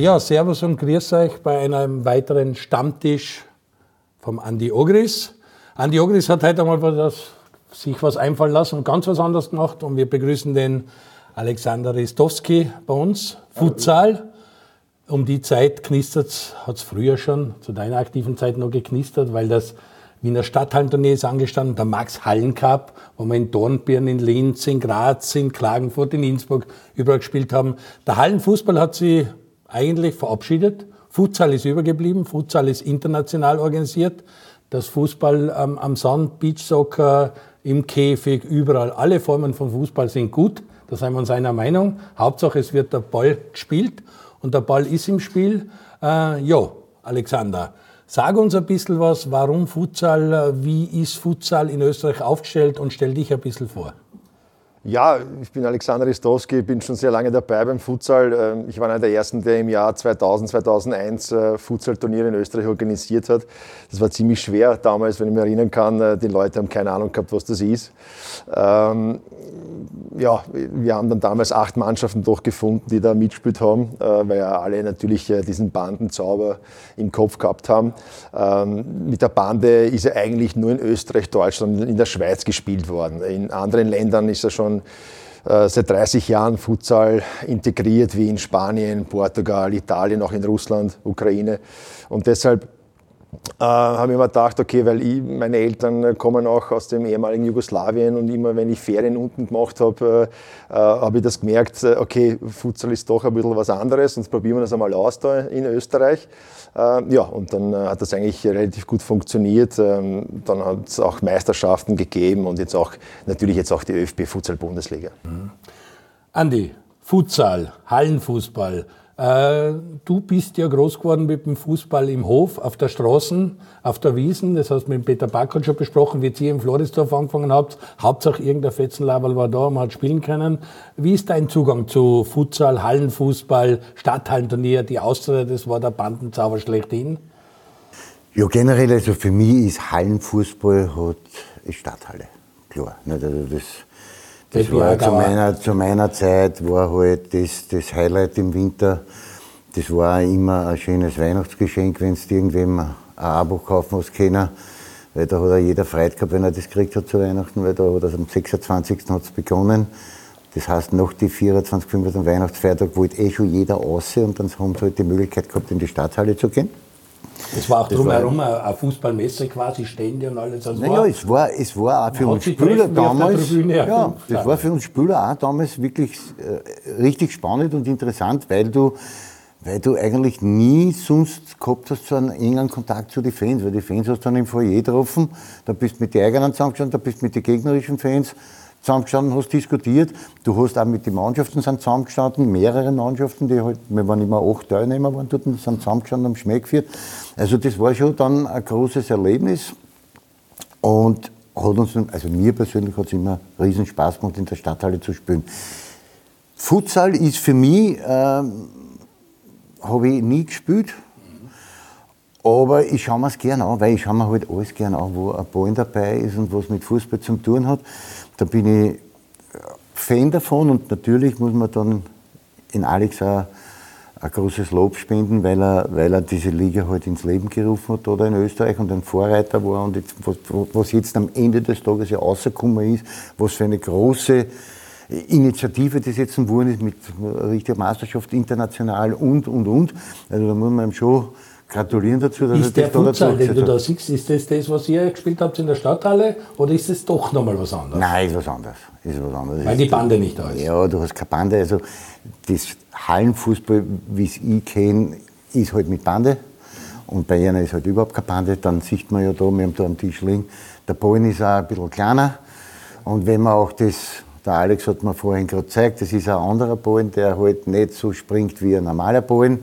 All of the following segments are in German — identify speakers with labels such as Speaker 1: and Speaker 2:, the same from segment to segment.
Speaker 1: Ja, Servus und Grüß euch bei einem weiteren Stammtisch vom Andi Ogris. Andi Ogris hat heute einmal was, sich was einfallen lassen und ganz was anderes gemacht. Und wir begrüßen den Alexander Ristowski bei uns. Futsal. Um die Zeit knistert es, hat es früher schon, zu deiner aktiven Zeit noch geknistert, weil das Wiener Stadthallenturnier ist angestanden, der Max Hallen Cup, wo wir in Dornbirn, in Linz, in Graz, in Klagenfurt, in Innsbruck überall gespielt haben. Der Hallenfußball hat sie eigentlich verabschiedet. Futsal ist übergeblieben, Futsal ist international organisiert. Das Fußball ähm, am Sand, Beachsoccer, im Käfig, überall, alle Formen von Fußball sind gut. Da sind wir uns einer Meinung. Hauptsache, es wird der Ball gespielt und der Ball ist im Spiel. Äh, ja, Alexander, sag uns ein bisschen was, warum Futsal, wie ist Futsal in Österreich aufgestellt und stell dich ein bisschen vor.
Speaker 2: Ja, ich bin Alexander Istowski, bin schon sehr lange dabei beim Futsal. Ähm, ich war einer der ersten, der im Jahr 2000, 2001 äh, Futsal-Turniere in Österreich organisiert hat. Das war ziemlich schwer damals, wenn ich mich erinnern kann. Äh, die Leute haben keine Ahnung gehabt, was das ist. Ähm, ja, wir haben dann damals acht Mannschaften doch gefunden, die da mitgespielt haben, äh, weil ja alle natürlich diesen Bandenzauber im Kopf gehabt haben. Ähm, mit der Bande ist er eigentlich nur in Österreich, Deutschland in der Schweiz gespielt worden. In anderen Ländern ist er schon schon äh, seit 30 Jahren Futsal integriert, wie in Spanien, Portugal, Italien, auch in Russland, Ukraine. Und deshalb äh, habe ich mir gedacht, okay, weil ich, meine Eltern kommen auch aus dem ehemaligen Jugoslawien und immer wenn ich Ferien unten gemacht habe, äh, äh, habe ich das gemerkt, äh, okay, Futsal ist doch ein bisschen was anderes, sonst probieren wir das einmal aus da in Österreich. Äh, ja, und dann äh, hat das eigentlich relativ gut funktioniert. Ähm, dann hat es auch Meisterschaften gegeben und jetzt auch natürlich jetzt auch die ÖFB Futsal Bundesliga. Mhm.
Speaker 1: Andi, Futsal, Hallenfußball, du bist ja groß geworden mit dem Fußball im Hof, auf der Straße, auf der Wiesen. Das hast du mit Peter Backert schon besprochen, wie ihr im Florisdorf angefangen habt. Hauptsache irgendein Fetzenlaberl war da, man hat spielen können. Wie ist dein Zugang zu Futsal, Hallenfußball, Stadthallenturnier, die Austria, das war der Bandenzauber schlechthin?
Speaker 3: Ja, generell, also für mich ist Hallenfußball hat ist Stadthalle. Klar. Also das, das war zu meiner, zu meiner Zeit war halt das, das Highlight im Winter. Das war immer ein schönes Weihnachtsgeschenk, wenn du irgendwem ein Abo kaufen hast können. Weil da hat jeder Freude gehabt, wenn er das gekriegt hat zu Weihnachten, weil da hat es am 26. hat es begonnen. Das heißt, noch die 24, 25 Weihnachtsfeiertag wollte eh schon jeder raus und dann haben sie halt die Möglichkeit gehabt, in die Stadthalle zu gehen.
Speaker 1: Es war auch drumherum war, eine Fußballmesse quasi, Stände und alles.
Speaker 3: Also naja, es war, es war auch für uns Spieler damals, ja, das war für uns Spieler auch damals wirklich äh, richtig spannend und interessant, weil du, weil du eigentlich nie sonst gehabt hast so einen engen Kontakt zu den Fans, weil die Fans hast du dann im Foyer getroffen, da bist du mit den eigenen zusammengestanden, da bist du mit den gegnerischen Fans zusammengestanden, hast diskutiert. Du hast auch mit den Mannschaften sind zusammengestanden, mehrere Mannschaften, die halt, wir waren immer acht Teilnehmer waren dort, sind zusammengestanden, Schmäh geführt. Also das war schon dann ein großes Erlebnis und hat uns, also mir persönlich hat es immer riesen Spaß gemacht, in der Stadthalle zu spielen. Futsal ist für mich, äh, habe ich nie gespielt, aber ich schaue mir es gerne an, weil ich schaue mir halt alles gerne an, wo ein Ball dabei ist und was mit Fußball zu tun hat. Da bin ich Fan davon und natürlich muss man dann in Alex auch ein großes Lob spenden, weil er, weil er diese Liga halt ins Leben gerufen hat oder in Österreich und ein Vorreiter war und jetzt, was, was jetzt am Ende des Tages ja rausgekommen ist, was für eine große Initiative das jetzt geworden ist mit richtiger Meisterschaft international und, und, und. Also da muss man schon gratulieren dazu,
Speaker 1: dass ist er das der Futsal, den du da siehst, ist das das, was ihr gespielt habt in der Stadthalle oder ist es doch nochmal was anderes?
Speaker 3: Nein, ist was anderes. Ist was anderes.
Speaker 1: Weil die Bande nicht da ist.
Speaker 3: Ja, du hast keine Bande. Also das Hallenfußball, wie es ich kenne, ist halt mit Bande. Und bei ihnen ist halt überhaupt keine Bande. Dann sieht man ja da, wir haben da am Tisch liegen, der Ballen ist auch ein bisschen kleiner. Und wenn man auch das, der Alex hat mir vorhin gerade gezeigt, das ist ein anderer Ballen, der halt nicht so springt wie ein normaler Ballen.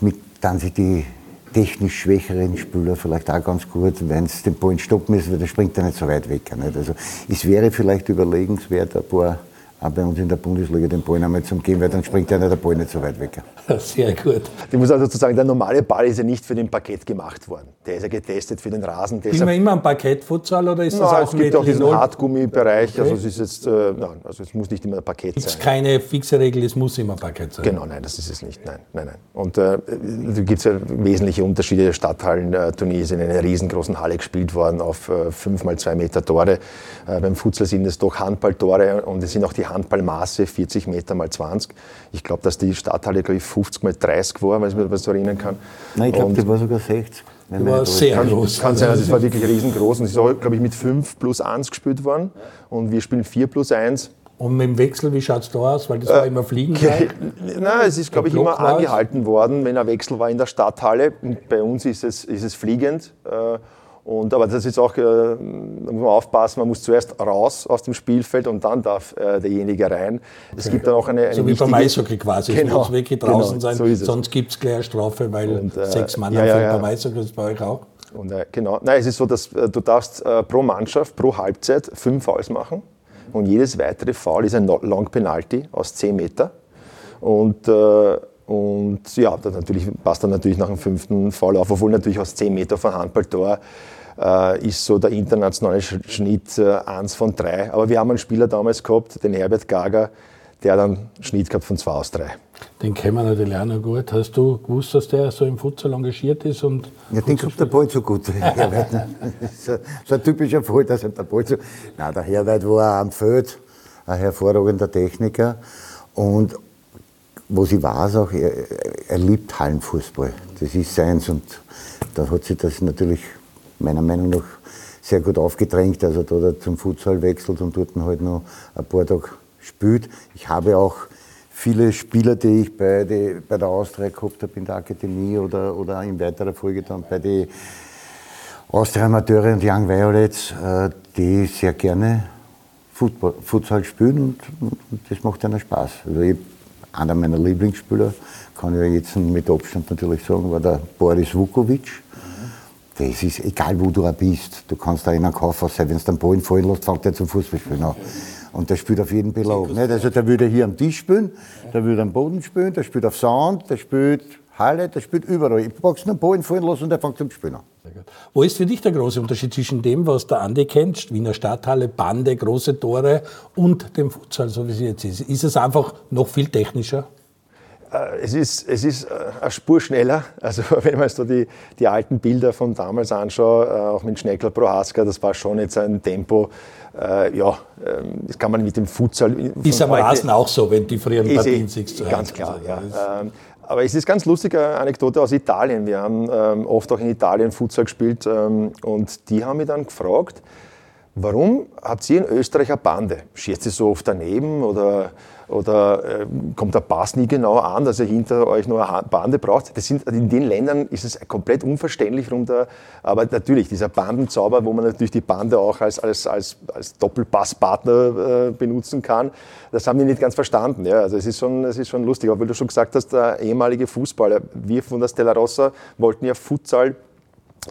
Speaker 3: Mit dann sind die technisch schwächeren Spieler vielleicht auch ganz gut, wenn es den Ball stoppen ist, weil der springt er nicht so weit weg. Nicht? Also es wäre vielleicht überlegenswert, ein paar auch bei uns in der Bundesliga den Ball einmal zum Gehen, weil dann springt ja der Ball nicht so weit weg.
Speaker 2: Sehr gut. Ich muss also sagen, der normale Ball ist ja nicht für den Parkett gemacht worden. Der ist ja getestet für den Rasen.
Speaker 1: Ist man immer am Parkettfutsal oder ist das
Speaker 2: na, auch Es gibt auch diesen Hartgummibereich. Okay. Also es ist jetzt, äh, nein, also es muss nicht immer Parkett
Speaker 1: Gibt's sein. Es keine fixe Regel, es muss immer Parkett sein.
Speaker 2: Genau, nein, das ist es nicht. Nein, nein, nein. Und äh, da gibt es ja wesentliche Unterschiede. Der Stadthallen-Turnier ist in einer riesengroßen Halle gespielt worden auf äh, 5 mal 2 Meter Tore. Äh, beim Futsal sind es doch Handballtore und es sind auch die Handballmaße 40 Meter mal 20. Ich glaube, dass die Stadthalle, glaube ich, 50 mal 30 war, wenn ich mich das erinnern kann.
Speaker 3: Nein, ich glaube, die war sogar 60.
Speaker 1: Die war sehr
Speaker 2: kann,
Speaker 1: groß.
Speaker 2: Kann sein, also es war wirklich riesengroß. Und es ist auch, glaube ich, mit 5 plus 1 gespielt worden. Und wir spielen 4 plus 1.
Speaker 1: Und mit dem Wechsel, wie schaut es da aus? Weil das war äh, immer fliegen.
Speaker 2: Nein, es ist, glaube ich, immer angehalten worden, wenn ein Wechsel war in der Stadthalle. Und bei uns ist es, ist es fliegend. Äh, und, aber das ist auch, äh, da muss man aufpassen, man muss zuerst raus aus dem Spielfeld und dann darf äh, derjenige rein. Es gibt dann auch eine, eine
Speaker 1: So wie beim Eishockey quasi, genau, es muss wirklich draußen genau, sein, so sonst gibt es gleich eine Strafe, weil und, äh, sechs Mann ja, ja, ja. beim Eishockey, das ist bei euch auch.
Speaker 2: Und, äh, genau, Nein, es ist so, dass äh, du darfst äh, pro Mannschaft, pro Halbzeit fünf Fouls machen und jedes weitere Foul ist ein Long Penalty aus zehn Meter. Und und ja, das natürlich, passt dann natürlich nach dem fünften Foul auf, obwohl natürlich aus 10 Meter von Handballtor äh, ist so der internationale Schnitt äh, eins von drei. Aber wir haben einen Spieler damals gehabt, den Herbert Gager, der dann einen Schnitt gehabt von zwei aus drei.
Speaker 1: Den kennen wir natürlich auch noch gut. Hast du gewusst, dass der so im Futsal engagiert ist? Und
Speaker 3: ja, den kommt der Ball so gut. so, so ein typischer Fall, dass er der Ball so. Nein, der Herbert war am Feld ein hervorragender Techniker. Und was ich weiß auch, er, er liebt Hallenfußball. Das ist seins. Und da hat sich das natürlich meiner Meinung nach sehr gut aufgedrängt, also da er zum Futsal wechselt und dort halt noch ein paar Tage spielt. Ich habe auch viele Spieler, die ich bei, die, bei der Austria gehabt habe in der Akademie oder, oder in weiterer Folge dann bei den Austria Amateure und Young Violets, äh, die sehr gerne Futsal spielen und, und, das macht ihnen Spaß. Also ich, einer meiner Lieblingsspieler, kann ich jetzt mit Abstand natürlich sagen, war der Boris Vukovic das ist egal, wo du bist. Du kannst da in einem Kaufhaus sein, wenn du den Ball fallen lässt, fängt er zum Fußballspielen an. Und der spielt auf jeden Belag. Nicht? Also der würde hier am Tisch spielen, der würde am Boden spielen, der spielt auf Sand, der spielt Halle, der spielt überall. Ich pack's nur den Ball fallen lassen und der fängt zum Spielen an.
Speaker 1: Wo ist für dich der große Unterschied zwischen dem, was der Andi kennt, Wiener Stadthalle, Bande, große Tore und dem Futsal, so wie es jetzt ist? Ist es einfach noch viel technischer?
Speaker 2: Äh, es ist, es ist äh, eine Spur schneller. Also wenn man so die, die alten Bilder von damals anschaut, äh, auch mit Schneckel Prohaska, das war schon jetzt ein Tempo, äh, ja, ähm, das kann man mit dem Futsal...
Speaker 1: Ist am Rasen auch so, wenn die früheren
Speaker 2: eh Partien siehst. Ganz klar, also, ja. Aber es ist ganz lustige Anekdote aus Italien. Wir haben ähm, oft auch in Italien Futsal gespielt ähm, und die haben mich dann gefragt, warum habt ihr in Österreich eine Bande? Schießt ihr so oft daneben oder oder äh, kommt der Pass nie genau an, dass ihr hinter euch noch eine Bande braucht. Das sind, in den Ländern ist es komplett unverständlich. Runter, aber natürlich, dieser Bandenzauber, wo man natürlich die Bande auch als, als, als, als Doppelpasspartner äh, benutzen kann, das haben die nicht ganz verstanden. Ja. Also es ist, schon, es ist schon lustig, aber weil du schon gesagt hast, der ehemalige Fußballer, wir von der Stella Rossa wollten ja Futsal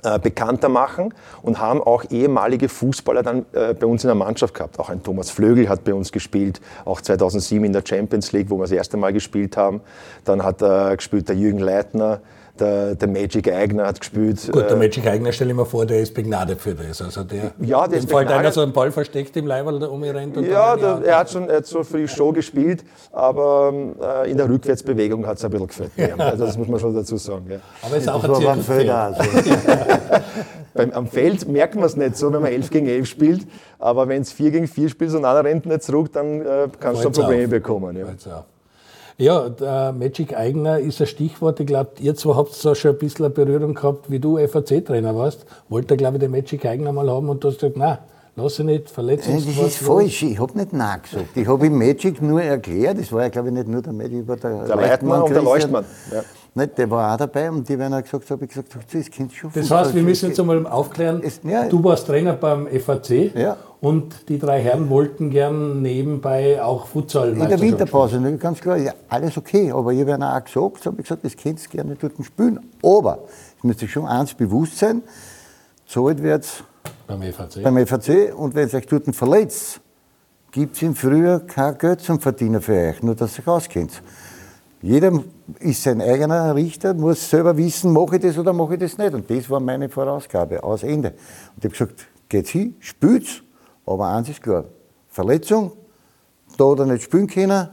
Speaker 2: äh, bekannter machen und haben auch ehemalige Fußballer dann äh, bei uns in der Mannschaft gehabt. Auch ein Thomas Flögel hat bei uns gespielt, auch 2007 in der Champions League, wo wir das erste Mal gespielt haben. Dann hat äh, gespielt der Jürgen Leitner, der, der, Magic Eigner hat gespielt.
Speaker 1: Gut, der äh, Magic Eigner, stelle ich mir vor, der ist begnadet für das. Also der, ja, der ist Fall einer so einen Ball versteckt im Leiberl da umrennt.
Speaker 2: Und ja, der, er hat schon er hat so für die Show gespielt, aber äh, in der Rückwärtsbewegung hat es ein bisschen gefällt. Ja. Also das muss man schon dazu sagen. Ja.
Speaker 1: Aber es ist auch ein Zirkus. Also.
Speaker 2: Beim, am Feld merkt man es nicht so, wenn man 11 gegen 11 spielt, aber wenn es 4 gegen 4 spielt und einer rennt nicht zurück, dann äh, kannst du Probleme auf. bekommen. Ja.
Speaker 1: Ja, der Magic Eigner ist ein Stichwort. Ich glaube, ihr zwei habt da schon ein bisschen eine Berührung gehabt, wie du FAC-Trainer warst. Wollte, glaube ich, den Magic Eigner mal haben und du hast gesagt, nein, lass ihn nicht, verletzen.
Speaker 3: Das ist falsch, ich habe nicht Nein gesagt. Ich habe ihm Magic nur erklärt, das war ja, glaube ich, nicht nur der Magic, war der,
Speaker 2: der Leitmann und der Leuchtmann.
Speaker 3: Ja. Nicht, der war auch dabei und die, wenn er gesagt hat, habe ich gesagt, das Kind schon
Speaker 1: Das heißt, wir müssen jetzt einmal aufklären, es, ja, du warst Trainer beim FAC ja. Und die drei Herren wollten gern nebenbei auch Futsal
Speaker 3: In der Winterpause, spielen. ganz klar, ja, alles okay, aber ich habe auch gesagt, habe ich gesagt, das Kind gerne dort spielen, aber es müsste schon eins bewusst sein, zahlt wird beim FAC. beim FAC und wenn es euch dort verletzt, gibt es im Frühjahr kein Geld zum Verdienen für euch, nur dass ihr euch auskennt. Jeder ist sein eigener Richter, muss selber wissen, mache ich das oder mache ich das nicht. Und das war meine Vorausgabe, aus Ende. Und ich habe gesagt, geht's hin, spielt's, aber eins ist klar, Verletzung, da oder nicht spielen können,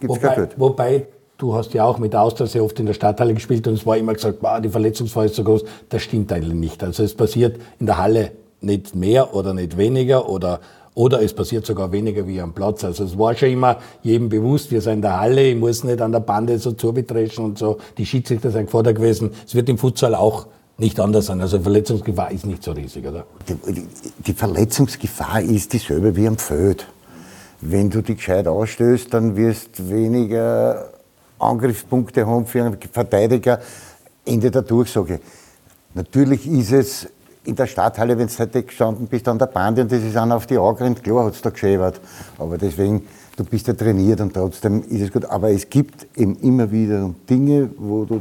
Speaker 1: gibt es kein Geld. Wobei, du hast ja auch mit Austria sehr oft in der Stadthalle gespielt und es war immer gesagt, wow, die Verletzungsfall ist so groß. Das stimmt eigentlich nicht. Also es passiert in der Halle nicht mehr oder nicht weniger oder oder es passiert sogar weniger wie am Platz. Also es war schon immer jedem bewusst, wir sind in der Halle, ich muss nicht an der Bande so zubetreschen und so. Die Schiedsrichter sind gefordert gewesen. Es wird im Futsal auch nicht anders sein. Also Verletzungsgefahr ist nicht so riesig, oder?
Speaker 3: Die, die Verletzungsgefahr ist dieselbe wie am Feld. Wenn du dich gescheit ausstößt, dann wirst du weniger Angriffspunkte haben für einen Verteidiger. Ende der Durchsage. Natürlich ist es in der Stadthalle, wenn du heute gestanden bist an der Bande und das ist einer auf die Augen, klar hat es da geschäbert. Aber deswegen, du bist ja trainiert und trotzdem ist es gut. Aber es gibt eben immer wieder Dinge, wo du,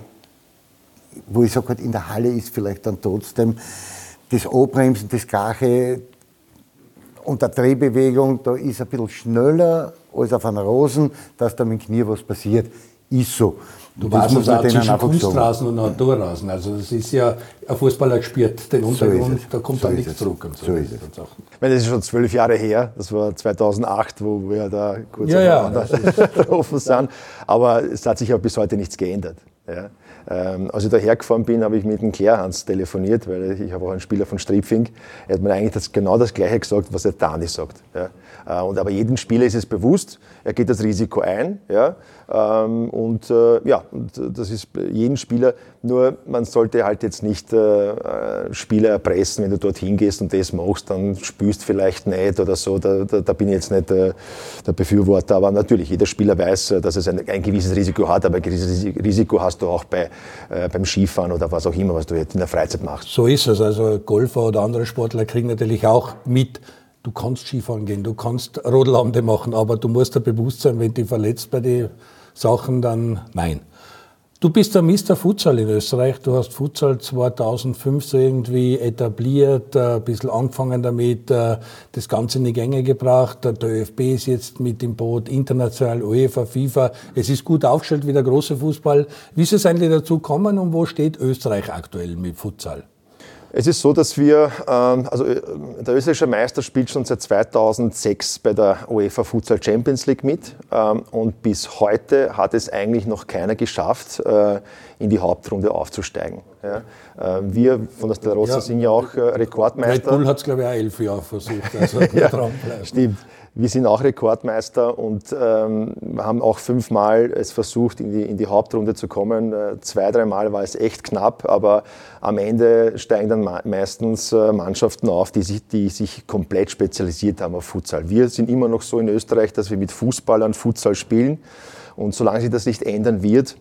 Speaker 3: wo ich sage, halt in der Halle ist vielleicht dann trotzdem das Anbremsen, das Gache und der Drehbewegung, da ist ein bisschen schneller als auf einer Rosen, dass da mit dem Knie was passiert. Ist so.
Speaker 1: Du weißt es auch zwischen Kunstrasen und Naturrasen. Also das ist ja, ein Fußballer spürt den Untergrund, so da kommt so dann nichts zurück. Und so, so ist es.
Speaker 2: Ich meine, das ist schon zwölf Jahre her, das war 2008, wo wir da kurz
Speaker 1: ja, ja,
Speaker 2: getroffen sind. Aber es hat sich auch bis heute nichts geändert. Ja. Ähm, als ich da hergefahren bin, habe ich mit dem Klärhans telefoniert, weil ich habe auch einen Spieler von Stripfing. Er hat mir eigentlich das, genau das Gleiche gesagt, was der Dani sagt. Ja. Äh, und aber jedem Spieler ist es bewusst, er geht das Risiko ein. Ja. Ähm, und äh, ja, das ist jedem Spieler. Nur man sollte halt jetzt nicht äh, Spieler erpressen, wenn du dorthin gehst und das machst, dann spürst vielleicht nicht oder so. Da, da, da bin ich jetzt nicht der Befürworter. Aber natürlich, jeder Spieler weiß, dass es ein, ein gewisses Risiko hat, aber ein gewisses Risiko hast du auch bei, beim Skifahren oder was auch immer, was du jetzt in der Freizeit machst.
Speaker 1: So ist es. Also Golfer oder andere Sportler kriegen natürlich auch mit, du kannst Skifahren gehen, du kannst Rodelabende machen, aber du musst dir bewusst sein, wenn du verletzt bei den Sachen, dann nein. Du bist der Mr. Futsal in Österreich. Du hast Futsal 2005 so irgendwie etabliert, äh, ein bisschen angefangen damit, äh, das Ganze in die Gänge gebracht. Der ÖFB ist jetzt mit im Boot, international, UEFA, FIFA. Es ist gut aufgestellt wie der große Fußball. Wie ist es eigentlich dazu gekommen und wo steht Österreich aktuell mit Futsal?
Speaker 2: Es ist so, dass wir, ähm, also äh, der österreichische Meister spielt schon seit 2006 bei der UEFA Futsal Champions League mit ähm, und bis heute hat es eigentlich noch keiner geschafft, äh, in die Hauptrunde aufzusteigen. Äh, wir von der Stella Rossa ja, sind ja auch Rekordmeister.
Speaker 1: Red Bull hat es glaube ich auch elf Jahre versucht, also ja,
Speaker 2: Stimmt. Wir sind auch Rekordmeister und ähm, haben auch fünfmal es versucht, in die, in die Hauptrunde zu kommen. Äh, zwei, dreimal war es echt knapp, aber am Ende steigen dann meistens äh, Mannschaften auf, die sich, die sich komplett spezialisiert haben auf Futsal. Wir sind immer noch so in Österreich, dass wir mit Fußballern Futsal spielen. Und solange sich das nicht ändern wird,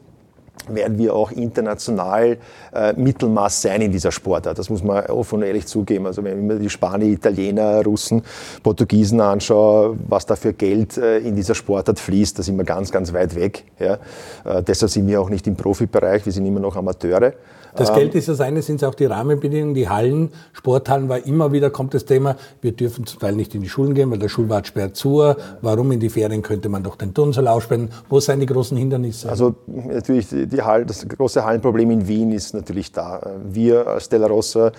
Speaker 2: werden wir auch international äh, Mittelmaß sein in dieser Sportart. Das muss man offen und ehrlich zugeben. Also wenn ich mir die Spanier, Italiener, Russen, Portugiesen anschaue, was da für Geld äh, in dieser Sportart fließt, da sind wir ganz, ganz weit weg. Ja. Äh, deshalb sind wir auch nicht im Profibereich, wir sind immer noch Amateure.
Speaker 1: Das ähm, Geld ist das eine, sind es auch die Rahmenbedingungen, die Hallen, Sporthallen, weil immer wieder kommt das Thema, wir dürfen zum Teil nicht in die Schulen gehen, weil der Schulwart sperrt zu. Warum in die Ferien könnte man doch den Turnsaal aussperren? Wo sind die großen Hindernisse?
Speaker 2: Also natürlich, die Hall, das große Hallenproblem in Wien ist natürlich da. Wir als Stella Rossa,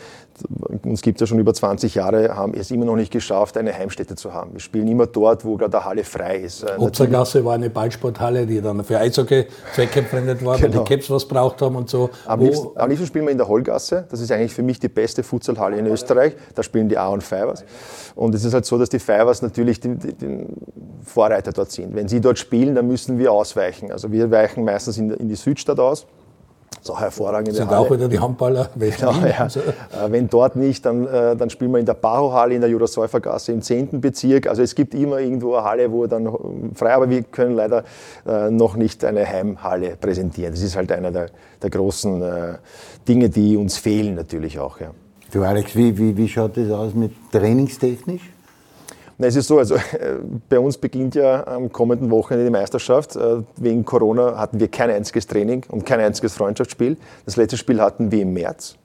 Speaker 2: uns gibt es ja schon über 20 Jahre, haben es immer noch nicht geschafft, eine Heimstätte zu haben. Wir spielen immer dort, wo gerade eine Halle frei ist. Äh,
Speaker 1: Obzergasse war eine Ballsporthalle, die dann für Eishockey zweckentfremdet war, genau. weil die Caps was braucht haben und so.
Speaker 2: Am liebsten, am liebsten spielen wir in der Holgasse. Das ist eigentlich für mich die beste Futsalhalle in Österreich. Da spielen die A und Fivers. Und es ist halt so, dass die Fivers natürlich den, den Vorreiter dort sind. Wenn sie dort spielen, dann müssen wir ausweichen. Also wir weichen meistens in, in die Südstadt aus das ist auch hervorragend.
Speaker 1: Sind Halle. auch wieder die Handballer.
Speaker 2: Genau, ja. Äh, wenn dort nicht, dann, äh, dann spielen wir in der Baho-Halle in der Jurasäufergasse im 10. Bezirk. Also es gibt immer irgendwo eine Halle, wo dann frei, aber wir können leider äh, noch nicht eine Heimhalle präsentieren. Das ist halt einer der, der großen Dinge, die uns fehlen natürlich auch. Ja.
Speaker 3: Du Alex, wie, wie, wie schaut das aus mit trainingstechnisch?
Speaker 2: Na, es ist so, also bei uns beginnt ja am kommenden Wochenende die Meisterschaft. Äh, wegen Corona hatten wir kein einziges Training und kein einziges Freundschaftsspiel. Das letzte Spiel hatten wir im März.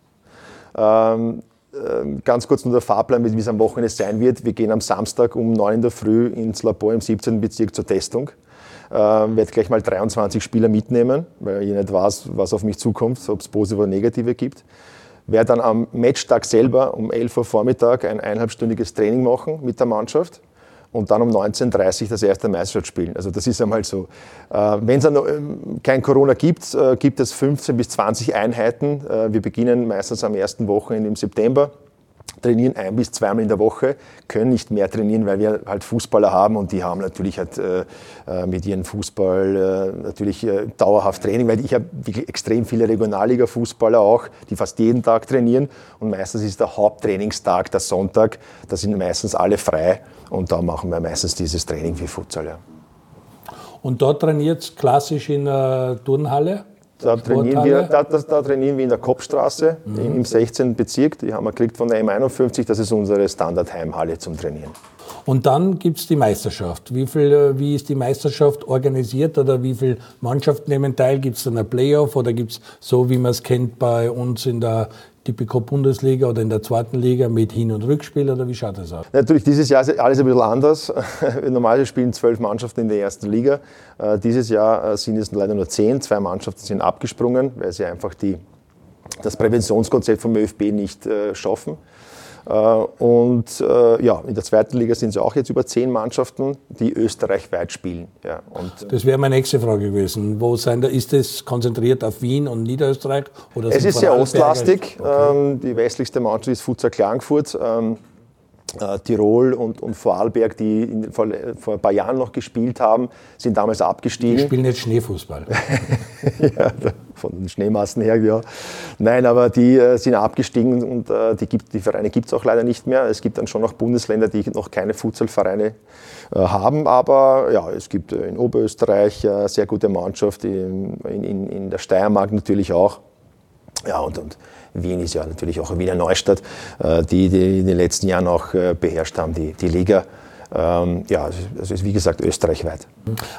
Speaker 2: Ähm, ähm, ganz kurz nur der Fahrplan, wie es am Wochenende sein wird. Wir gehen am Samstag um 9 in der Früh ins Labor im 17. Bezirk zur Testung. Ich ähm, werde gleich mal 23 Spieler mitnehmen, weil ich nicht weiß, was auf mich zukommt, ob es positive oder negative gibt. Werde dann am Matchtag selber um 11 Uhr Vormittag ein eineinhalbstündiges Training machen mit der Mannschaft und dann um 19.30 Uhr das erste Meisterschaft spielen. Also das ist einmal so. Äh, Wenn es ähm, kein Corona gibt, äh, gibt es 15 bis 20 Einheiten. Äh, wir beginnen meistens am ersten Wochenende im September trainieren ein bis zweimal in der Woche, können nicht mehr trainieren, weil wir halt Fußballer haben und die haben natürlich halt äh, äh mit ihrem Fußball äh, natürlich äh, dauerhaft Training, weil ich habe extrem viele Regionalliga-Fußballer auch, die fast jeden Tag trainieren und meistens ist der Haupttrainingstag der Sonntag, da sind meistens alle frei und da machen wir meistens dieses Training für Futsal. Ja.
Speaker 1: Und dort trainiert klassisch in der Turnhalle?
Speaker 2: Da trainieren, wir, da, da, da trainieren wir in der Kopfstraße mhm. im 16. Bezirk. Die haben wir gekriegt von der M51. Das ist unsere Standardheimhalle zum Trainieren.
Speaker 1: Und dann gibt es die Meisterschaft. Wie, viel, äh, wie ist die Meisterschaft organisiert oder wie viele Mannschaften nehmen teil? Gibt es dann ein Playoff oder gibt es so, wie man es kennt bei uns in der Tipico Bundesliga oder in der zweiten Liga mit Hin- und Rückspiel oder wie schaut das aus?
Speaker 2: Natürlich, dieses Jahr ist alles ein bisschen anders. Normalerweise spielen zwölf Mannschaften in der ersten Liga. Äh, dieses Jahr äh, sind es leider nur zehn. Zwei Mannschaften sind abgesprungen, weil sie einfach die, das Präventionskonzept vom ÖFB nicht äh, schaffen. Äh, und äh, ja, in der zweiten Liga sind es auch jetzt über zehn Mannschaften, die österreichweit spielen. Ja,
Speaker 1: das wäre meine nächste Frage gewesen. Wo sein, ist es konzentriert auf Wien und Niederösterreich?
Speaker 2: Oder es ist sehr ostlastig. Okay. Ähm, die westlichste Mannschaft ist Futsal Klagenfurt. Äh, Tirol und, und Vorarlberg, die in, vor, vor, ein paar Jahren noch gespielt haben, sind damals abgestiegen. Die
Speaker 1: spielen jetzt Schneefußball.
Speaker 2: ja, von den Schneemassen her, ja. Nein, aber die äh, sind abgestiegen und äh, die, gibt, die Vereine gibt es auch leider nicht mehr. Es gibt dann schon noch Bundesländer, die noch keine Futsalvereine äh, haben, aber ja, es gibt äh, in Oberösterreich eine sehr gute Mannschaft, in, in, in der Steiermark natürlich auch. Ja, und, und Wien ist ja natürlich auch Wiener Neustadt, äh, die, die in den letzten Jahren auch äh, beherrscht haben, die, die Liga. Ähm, ja, es ist wie gesagt österreichweit.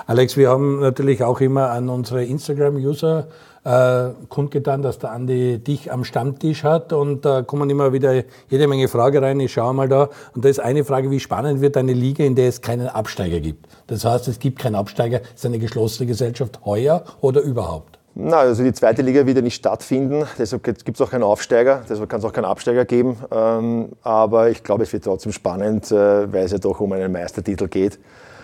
Speaker 1: Alex, wir haben natürlich auch immer an unsere Instagram-User äh, kundgetan, dass der Andi dich am Stammtisch hat und da kommen immer wieder jede Menge Fragen rein. Ich schaue mal da und da ist eine Frage, wie spannend wird eine Liga, in der es keinen Absteiger gibt? Das heißt, es gibt keinen Absteiger, ist eine geschlossene Gesellschaft heuer oder überhaupt?
Speaker 2: Na, also die zweite Liga wird ja nicht stattfinden, deshalb gibt es auch keinen Aufsteiger, deshalb kann es auch keinen Absteiger geben. Ähm, aber ich glaube, es wird trotzdem spannend, äh, weil es ja doch um einen Meistertitel geht.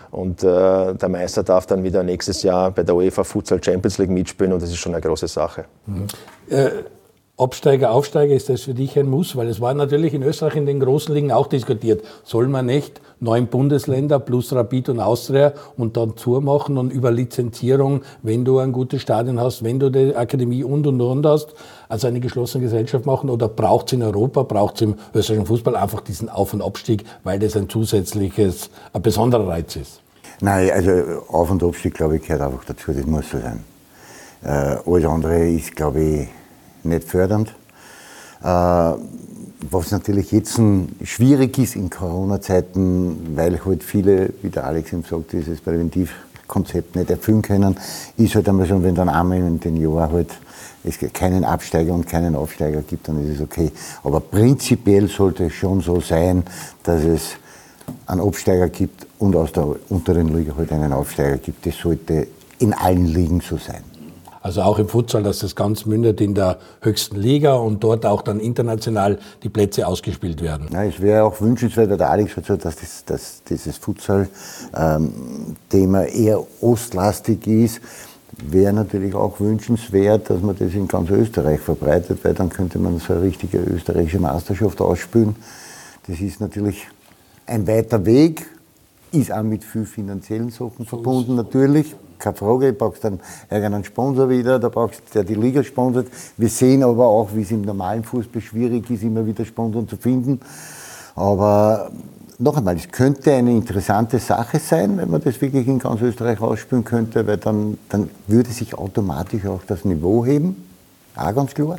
Speaker 2: Und äh, der Meister darf dann wieder nächstes Jahr bei der UEFA Futsal Champions League mitspielen und das ist schon eine große Sache. Mhm.
Speaker 1: Äh, Absteiger, Aufsteiger, ist das für dich ein Muss? Weil es war natürlich in Österreich in den großen Ligen auch diskutiert. Soll man nicht neun Bundesländer plus Rapid und Austria und dann Tour machen und über Lizenzierung, wenn du ein gutes Stadion hast, wenn du die Akademie und und und hast, also eine geschlossene Gesellschaft machen? Oder braucht es in Europa, braucht es im österreichischen Fußball einfach diesen Auf- und Abstieg, weil das ein zusätzliches, ein besonderer Reiz ist?
Speaker 3: Nein, also Auf- und Abstieg, glaube ich, gehört einfach dazu, das muss so sein. Äh, alles andere ist, glaube ich, nicht fördernd. Äh, was natürlich jetzt schwierig ist in Corona-Zeiten, weil halt viele, wie der Alex eben sagt, dieses Präventivkonzept nicht erfüllen können, ist halt einmal so, wenn dann einmal in den Jahr halt es keinen Absteiger und keinen Aufsteiger gibt, dann ist es okay. Aber prinzipiell sollte es schon so sein, dass es einen Absteiger gibt und aus der unteren Liga halt einen Aufsteiger gibt. Das sollte in allen Ligen so sein.
Speaker 1: Also auch im Futsal, dass das ganz mündet in der höchsten Liga und dort auch dann international die Plätze ausgespielt werden.
Speaker 3: Ja, es wäre auch wünschenswert, der Alex hat gesagt, dass, das, dass dieses Futsal-Thema ähm, eher ostlastig ist. Wäre natürlich auch wünschenswert, dass man das in ganz Österreich verbreitet, weil dann könnte man so eine richtige österreichische Meisterschaft ausspielen. Das ist natürlich ein weiter Weg, ist auch mit viel finanziellen Sachen verbunden natürlich keine Frage, du brauchst dann irgendeinen Sponsor wieder, da brauchst der die Liga sponsert. Wir sehen aber auch, wie es im normalen Fußball schwierig ist, immer wieder Sponsoren zu finden. Aber noch einmal, es könnte eine interessante Sache sein, wenn man das wirklich in ganz Österreich ausspielen könnte, weil dann, dann würde sich automatisch auch das Niveau heben, auch ganz klar.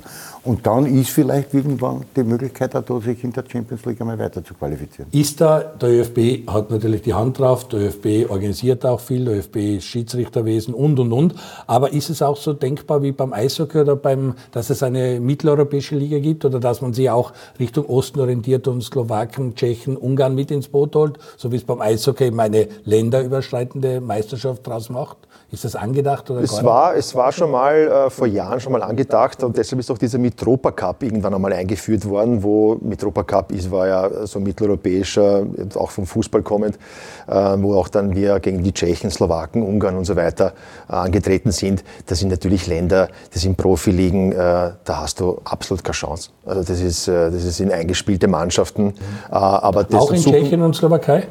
Speaker 3: Und dann ist vielleicht irgendwann die Möglichkeit auch da, sich in der Champions League einmal weiter zu qualifizieren.
Speaker 1: Ist da, der ÖFB hat natürlich die Hand drauf, der ÖFB organisiert auch viel, der ÖFB ist Schiedsrichterwesen und, und, und. Aber ist es auch so denkbar wie beim Eishockey oder beim, dass es eine mitteleuropäische Liga gibt oder dass man sich auch Richtung Osten orientiert und Slowaken, Tschechen, Ungarn mit ins Boot holt, so wie es beim Eishockey eine länderüberschreitende Meisterschaft draus macht? Ist das angedacht? Oder
Speaker 2: es, war, es war schon mal äh, vor Jahren schon mal angedacht und deshalb ist auch dieser Mitropa Cup irgendwann einmal eingeführt worden, wo Mitropa Cup ist, war ja so mitteleuropäischer, auch vom Fußball kommend, äh, wo auch dann wir gegen die Tschechen, Slowaken, Ungarn und so weiter äh, angetreten sind. Das sind natürlich Länder, das sind Profiligen, äh, da hast du absolut keine Chance. Also das ist, das sind eingespielte Mannschaften.
Speaker 1: Äh, aber auch in Tschechien und Slowakei?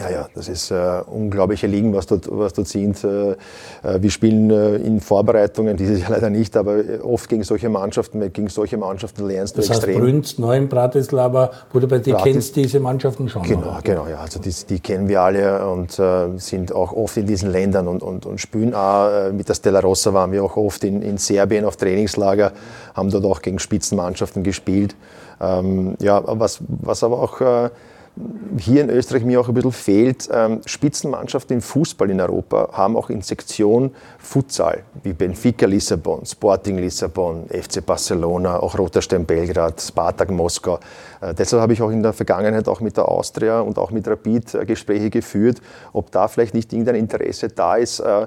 Speaker 2: Ja, ja, das ist äh, unglaubliche Ligen, was dort, was dort sind. Äh, äh, wir spielen äh, in Vorbereitungen, dieses Jahr leider nicht, aber oft gegen solche Mannschaften, gegen solche Mannschaften lernst du
Speaker 1: das
Speaker 2: extrem.
Speaker 1: Heißt, Brünz, Neuen, Bratislava, Budapest, die Bratis, kennst diese Mannschaften schon?
Speaker 2: Genau, oder? genau, ja, also die, die, kennen wir alle und äh, sind auch oft in diesen Ländern und, und, und spielen auch. Äh, mit der Stella Rossa waren wir auch oft in, in Serbien auf Trainingslager, haben dort auch gegen Spitzenmannschaften gespielt. Ähm, ja, was, was aber auch hier in Österreich mir auch ein bisschen fehlt, ähm, Spitzenmannschaften im Fußball in Europa haben auch in Sektion Futsal, wie Benfica Lissabon, Sporting Lissabon, FC Barcelona, auch Roter Stern Belgrad, Spartak Moskau. Äh, deshalb habe ich auch in der Vergangenheit auch mit der Austria und auch mit Rapid äh, Gespräche geführt, ob da vielleicht nicht irgendein Interesse da ist, äh,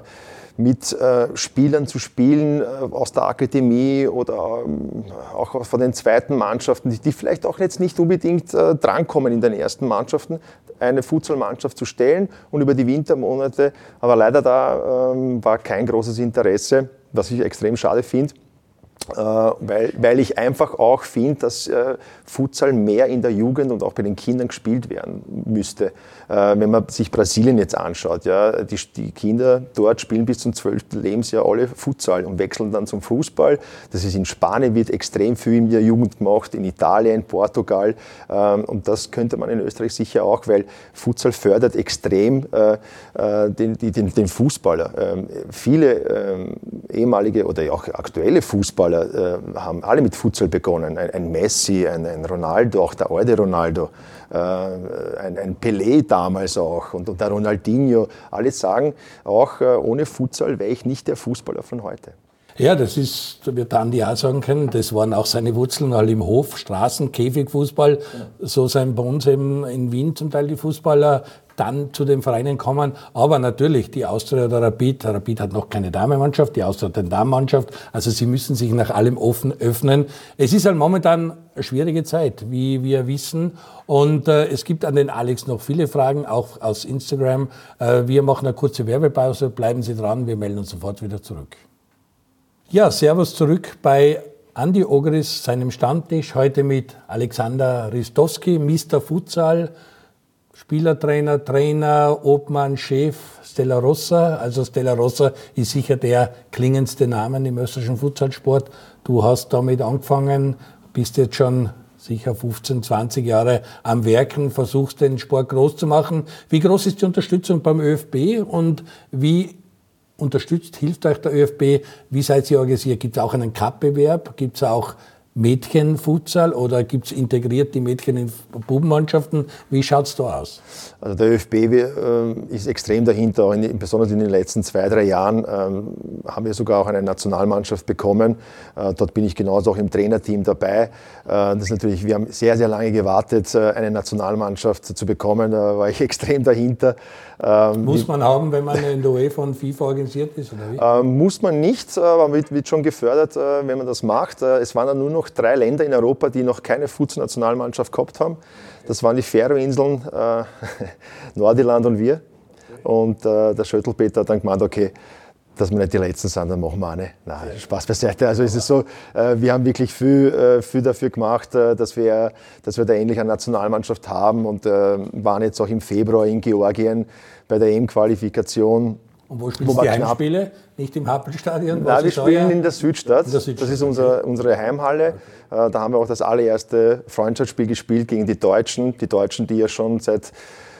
Speaker 2: mit äh, Spielern zu spielen äh, aus der Akademie oder ähm, auch von den zweiten Mannschaften, die, die, vielleicht auch jetzt nicht unbedingt äh, drankommen in den ersten Mannschaften, eine Futsalmannschaft zu stellen und über die Wintermonate, aber leider da ähm, war kein großes Interesse, was ich extrem schade finde. Äh, weil, weil ich einfach auch finde, dass äh, Futsal mehr in der Jugend und auch bei den Kindern gespielt werden müsste. Äh, wenn man sich Brasilien jetzt anschaut, ja, die, die Kinder dort spielen bis zum 12. Lebensjahr alle Futsal und wechseln dann zum Fußball. Das ist in Spanien wird extrem viel in der Jugend gemacht, in Italien, Portugal ähm, und das könnte man in Österreich sicher auch, weil Futsal fördert extrem den, den, den Fußballer. Ähm, viele ähm, ehemalige oder auch aktuelle Fußballer Fußballer äh, haben alle mit Futsal begonnen. Ein, ein Messi, ein, ein, Ronaldo, auch der alte Ronaldo, äh, ein, ein, Pelé damals auch und, und der Ronaldinho. Alle sagen auch, äh, ohne Futsal wäre ich nicht der Fußballer von heute.
Speaker 1: Ja, das ist, wird Andi auch sagen können, das waren auch seine Wurzeln all im Hof, Straßen, Käfigfußball. So sind bei uns eben in Wien zum Teil die Fußballer dann zu den Vereinen kommen. Aber natürlich, die Austria oder Rapid, Rapid hat noch keine Damenmannschaft, die Austria hat eine Damenmannschaft. Also sie müssen sich nach allem offen öffnen. Es ist halt momentan eine schwierige Zeit, wie wir wissen. Und äh, es gibt an den Alex noch viele Fragen, auch aus Instagram. Äh, wir machen eine kurze Werbepause. Bleiben Sie dran, wir melden uns sofort wieder zurück. Ja, Servus zurück bei Andi Ogris, seinem Stammtisch, heute mit Alexander Ristowski, Mr. Futsal, Spielertrainer, Trainer, Obmann, Chef Stella Rossa. Also Stella Rossa ist sicher der klingendste Name im österreichischen Futsalsport. Du hast damit angefangen, bist jetzt schon sicher 15, 20 Jahre am Werken, versuchst den Sport groß zu machen. Wie groß ist die Unterstützung beim ÖFB und wie unterstützt, hilft euch der ÖFB? Wie seid ihr organisiert? Gibt es auch einen Cup-Bewerb? Gibt es auch Mädchenfutsal oder gibt es integriert die Mädchen in Bubenmannschaften? Wie schaut es da aus?
Speaker 2: Also der ÖFB äh, ist extrem dahinter, in, besonders in den letzten zwei, drei Jahren ähm, haben wir sogar auch eine Nationalmannschaft bekommen. Äh, dort bin ich genauso auch im Trainerteam dabei. Äh, das natürlich, wir haben sehr, sehr lange gewartet, äh, eine Nationalmannschaft zu bekommen. Da war ich extrem dahinter.
Speaker 1: Ähm, muss man haben, wenn man in der UEFA und FIFA organisiert ist?
Speaker 2: Oder wie? Ähm, muss man nicht, aber wird, wird schon gefördert, äh, wenn man das macht. Äh, es waren dann nur noch drei Länder in Europa, die noch keine Fußnationalmannschaft gehabt haben. Das waren die Färöinseln, äh, Nordirland und wir. Und äh, der Schöttelpeter hat dann gemeint, okay, dass wir nicht die Letzten sind, dann machen wir eine. Nein, Spaß beiseite. Also es ist so, äh, wir haben wirklich viel, äh, viel dafür gemacht, äh, dass, wir, dass wir da endlich eine Nationalmannschaft haben und waren jetzt auch im Februar in Georgien bei der EM-Qualifikation.
Speaker 1: Und wo spielen die Heimspiele? Nicht im Happelstadion?
Speaker 2: Nein, wir spielen in der, Südstadt. in der Südstadt. Das ist unser, unsere Heimhalle. Da haben wir auch das allererste Freundschaftsspiel gespielt gegen die Deutschen. Die Deutschen, die ja schon seit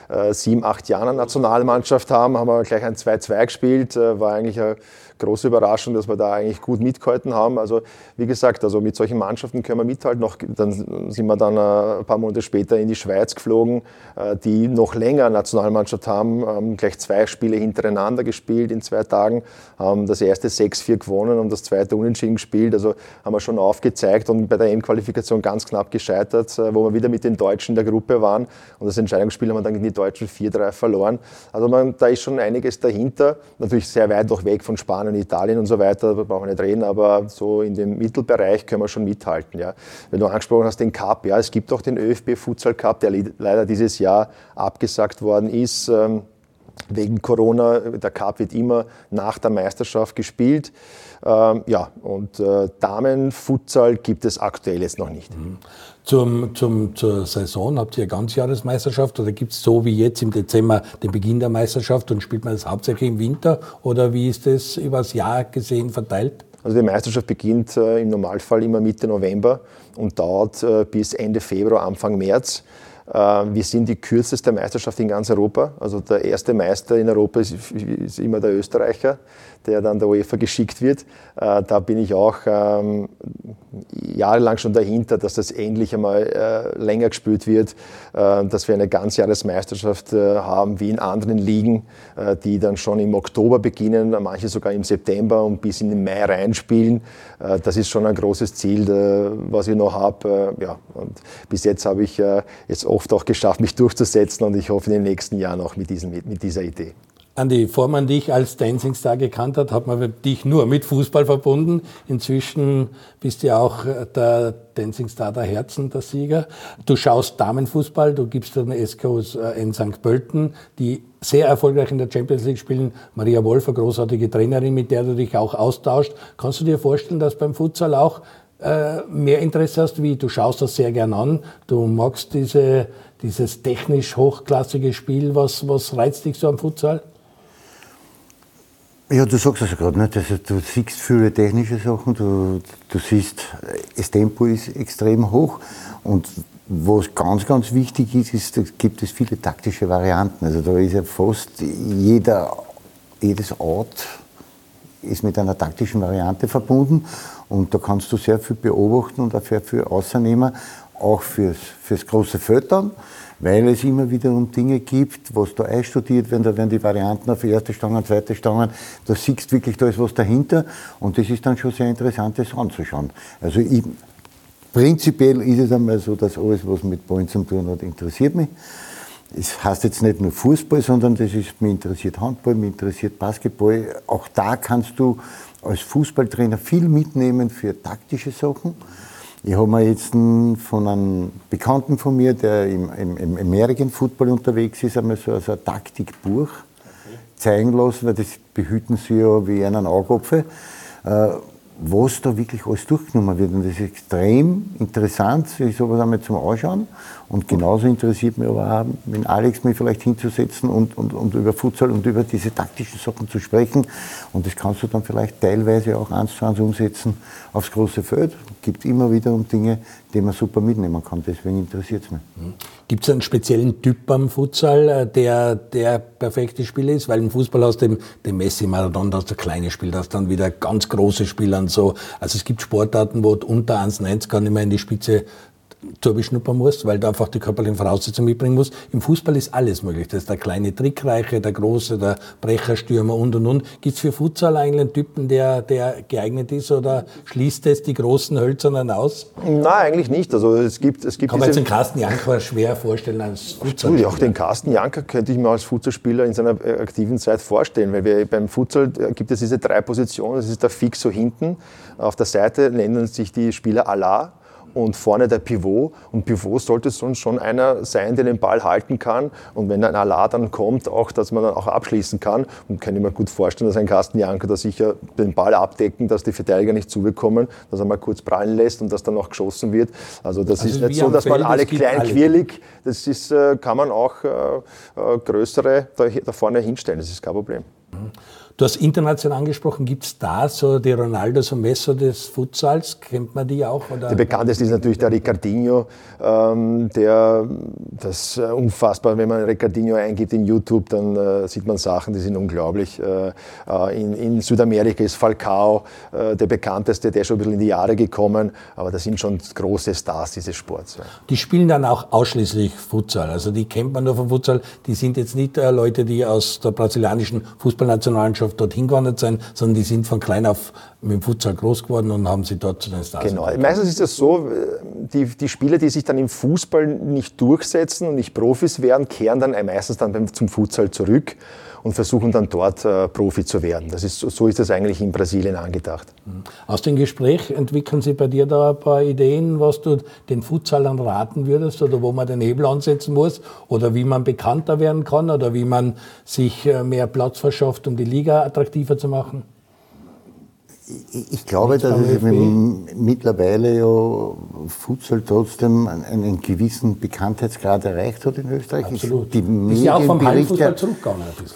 Speaker 2: äh, sieben, acht Jahren eine Nationalmannschaft haben, haben wir gleich ein 2-2 gespielt, äh, war eigentlich ein große Überraschung, dass wir da eigentlich gut mitgehalten haben. Also wie gesagt, also mit solchen Mannschaften können wir mithalten. Noch, dann sind wir dann äh, ein paar Monate später in die Schweiz geflogen, äh, die noch länger Nationalmannschaft haben, haben gleich zwei Spiele hintereinander gespielt in zwei Tagen, haben das erste 6-4 gewonnen und das zweite unentschieden gespielt. Also haben wir schon aufgezeigt und bei der EM-Qualifikation ganz knapp gescheitert, äh, wo wir wieder mit den Deutschen in der Gruppe waren. Und das Entscheidungsspiel haben wir dann gegen die Deutschen 4-3 verloren. Also man, da ist schon einiges dahinter. Natürlich sehr weit noch weg von Spanien Spanien, Italien und so weiter, da brauchen wir nicht reden, aber so in dem Mittelbereich können wir schon mithalten. Ja. Wenn du angesprochen hast, den Cup, ja, es gibt auch den ÖFB Futsal Cup, der leider dieses Jahr abgesagt worden ist. Ähm, wegen Corona, der Cup wird immer nach der Meisterschaft gespielt. Ähm, ja, und äh, Damenfutsal gibt es aktuell jetzt noch nicht. Mhm.
Speaker 1: Zum, zum, zur Saison habt ihr eine Ganzjahresmeisterschaft oder gibt es so wie jetzt im Dezember den Beginn der Meisterschaft und spielt man das hauptsächlich im Winter oder wie ist das über das Jahr gesehen verteilt?
Speaker 2: Also die Meisterschaft beginnt äh, im Normalfall immer Mitte November und dauert äh, bis Ende Februar, Anfang März. Ähm, wir sind die kürzeste Meisterschaft in ganz Europa. Also der erste Meister in Europa ist, ist immer der Österreicher, der dann der UEFA geschickt wird. Äh, da bin ich auch ähm, jahrelang schon dahinter, dass das endlich einmal äh, länger gespielt wird, äh, dass wir eine Ganzjahresmeisterschaft haben, wie in anderen Ligen, die dann schon im Oktober beginnen, manche sogar im September und bis in den Mai reinspielen. das ist schon ein großes Ziel, was ich noch habe. ja, und bis jetzt habe ich jetzt oft auch geschafft, mich durchzusetzen und ich hoffe in den nächsten Jahren auch mit, diesen, mit dieser Idee.
Speaker 1: Andi, bevor man dich als Dancing Star gekannt hat, hat man dich nur mit Fußball verbunden. Inzwischen bist du ja auch der Dancing Star der Herzen, der Sieger. Du schaust Damenfußball, du gibst den SKOs äh, in St. Pölten, die sehr erfolgreich in der Champions League spielen. Maria Wolf, eine großartige Trainerin, mit der du dich auch austauscht. Kannst du dir vorstellen, dass beim Futsal auch äh, mehr Interesse hast, wie du schaust das sehr gern an. Du magst diese, dieses technisch hochklassige Spiel. Was, was reizt dich so am Futsal?
Speaker 3: Ja, du sagst es also gerade, nicht? Also, du siehst viele technische Sachen, du, du siehst, das Tempo ist extrem hoch und was ganz, ganz wichtig ist, ist, gibt es viele taktische Varianten. Also da ist ja fast jeder, jedes Ort ist mit einer taktischen Variante verbunden und da kannst du sehr viel beobachten und auch sehr viel außernehmen, auch fürs, fürs große dann weil es immer wiederum Dinge gibt, was da einstudiert werden, da werden die Varianten auf erste Stangen, zweite Stangen, da siehst du wirklich, da ist was dahinter und das ist dann schon sehr interessant, das anzuschauen. Also ich, prinzipiell ist es einmal so, dass alles, was mit Ballen zu tun hat, interessiert mich. Es heißt jetzt nicht nur Fußball, sondern das ist, mich interessiert Handball, mich interessiert Basketball. Auch da kannst du als Fußballtrainer viel mitnehmen für taktische Sachen. Ich habe mir jetzt von einem Bekannten von mir, der im, im, im American Football unterwegs ist, einmal so, so ein Taktikbuch zeigen lassen, weil das behüten sie ja wie einen Augapfel, äh, was da wirklich alles durchgenommen wird. Und das ist extrem interessant, sich sowas einmal zum Anschauen. Und genauso interessiert mich aber auch, mit Alex mich vielleicht hinzusetzen und, und, und über Futsal und über diese taktischen Sachen zu sprechen. Und das kannst du dann vielleicht teilweise auch eins zu eins umsetzen aufs große Feld. Es gibt immer wiederum Dinge, die man super mitnehmen kann. Deswegen interessiert es mich.
Speaker 1: Mhm. Gibt es einen speziellen Typ am Futsal, äh, der der perfekte Spieler ist? Weil im Fußball hast du den, Messi, Maradona, hast du kleine Spieler, hast dann wieder ganz große Spieler und so. Also es gibt Sportarten, wo du unter 1,90 gar nicht mehr in die Spitze beschnuppern musst, weil du einfach die körperlichen Voraussetzungen mitbringen musst. Im Fußball ist alles möglich. Das ist der kleine Trickreiche, der große, der Brecherstürmer und und und. Gibt es für Futsal eigentlich einen Typen, der, der geeignet ist oder schließt es die großen Hölzernen aus?
Speaker 2: Nein, eigentlich nicht. Also es gibt, es gibt
Speaker 1: Kann man jetzt den Carsten Janker schwer vorstellen als
Speaker 2: Futsal. Auch den Carsten Janker könnte ich mir als Futsalspieler in seiner äh, aktiven Zeit vorstellen, weil wir beim Futsal äh, gibt es diese drei Positionen. Das ist der Fixo hinten. Auf der Seite nennen sich die Spieler Allah und vorne der Pivot. Und Pivot sollte sonst schon einer sein, der den Ball halten kann. Und wenn ein Alar dann kommt, auch, dass man dann auch abschließen kann. Und kann ich mir gut vorstellen, dass ein Carsten Janker da sicher den Ball abdecken, dass die Verteidiger nicht zubekommen, dass er mal kurz prallen lässt und dass dann auch geschossen wird. Also das also ist nicht so, dass man alle klein quirlig, das ist, äh, kann man auch äh, äh, größere da, da vorne hinstellen. Das ist kein Problem.
Speaker 1: Du hast international angesprochen, gibt es da so die Ronaldos und Messer des Futsals? Kennt man die auch?
Speaker 2: Oder? Der bekannteste ist natürlich der Ricardinho, ähm, der das äh, unfassbar, wenn man Ricardinho eingibt in YouTube, dann äh, sieht man Sachen, die sind unglaublich. Äh, äh in, in, Südamerika ist Falcao äh, der bekannteste, der ist schon ein bisschen in die Jahre gekommen, aber das sind schon große Stars dieses Sports. Ja.
Speaker 1: Die spielen dann auch ausschließlich Futsal, also die kennt man nur vom Futsal, die sind jetzt nicht äh, Leute, die aus der brasilianischen Fußballnationalmannschaft Mannschaft dorthin gewandert sein, sondern die sind von klein auf mit dem Futsal groß geworden und haben sie dort zu den Stars
Speaker 2: Genau. Meistens ist es so, die, die Spieler, die sich dann im Fußball nicht durchsetzen und nicht Profis werden, kehren dann meistens dann zum Futsal zurück und versuchen dann dort äh, Profi zu werden. Das ist, so ist das eigentlich in Brasilien angedacht.
Speaker 1: Mhm. Aus dem Gespräch entwickeln Sie bei dir da ein paar Ideen, was du den Futsalern raten würdest oder wo man den Hebel ansetzen muss oder wie man bekannter werden kann oder wie man sich äh, mehr Platz verschafft, um die Liga attraktiver zu machen?
Speaker 3: Ich glaube, dass es mittlerweile ja Futsal trotzdem einen gewissen Bekanntheitsgrad erreicht hat in Österreich.
Speaker 1: Absolut. Die ist ja.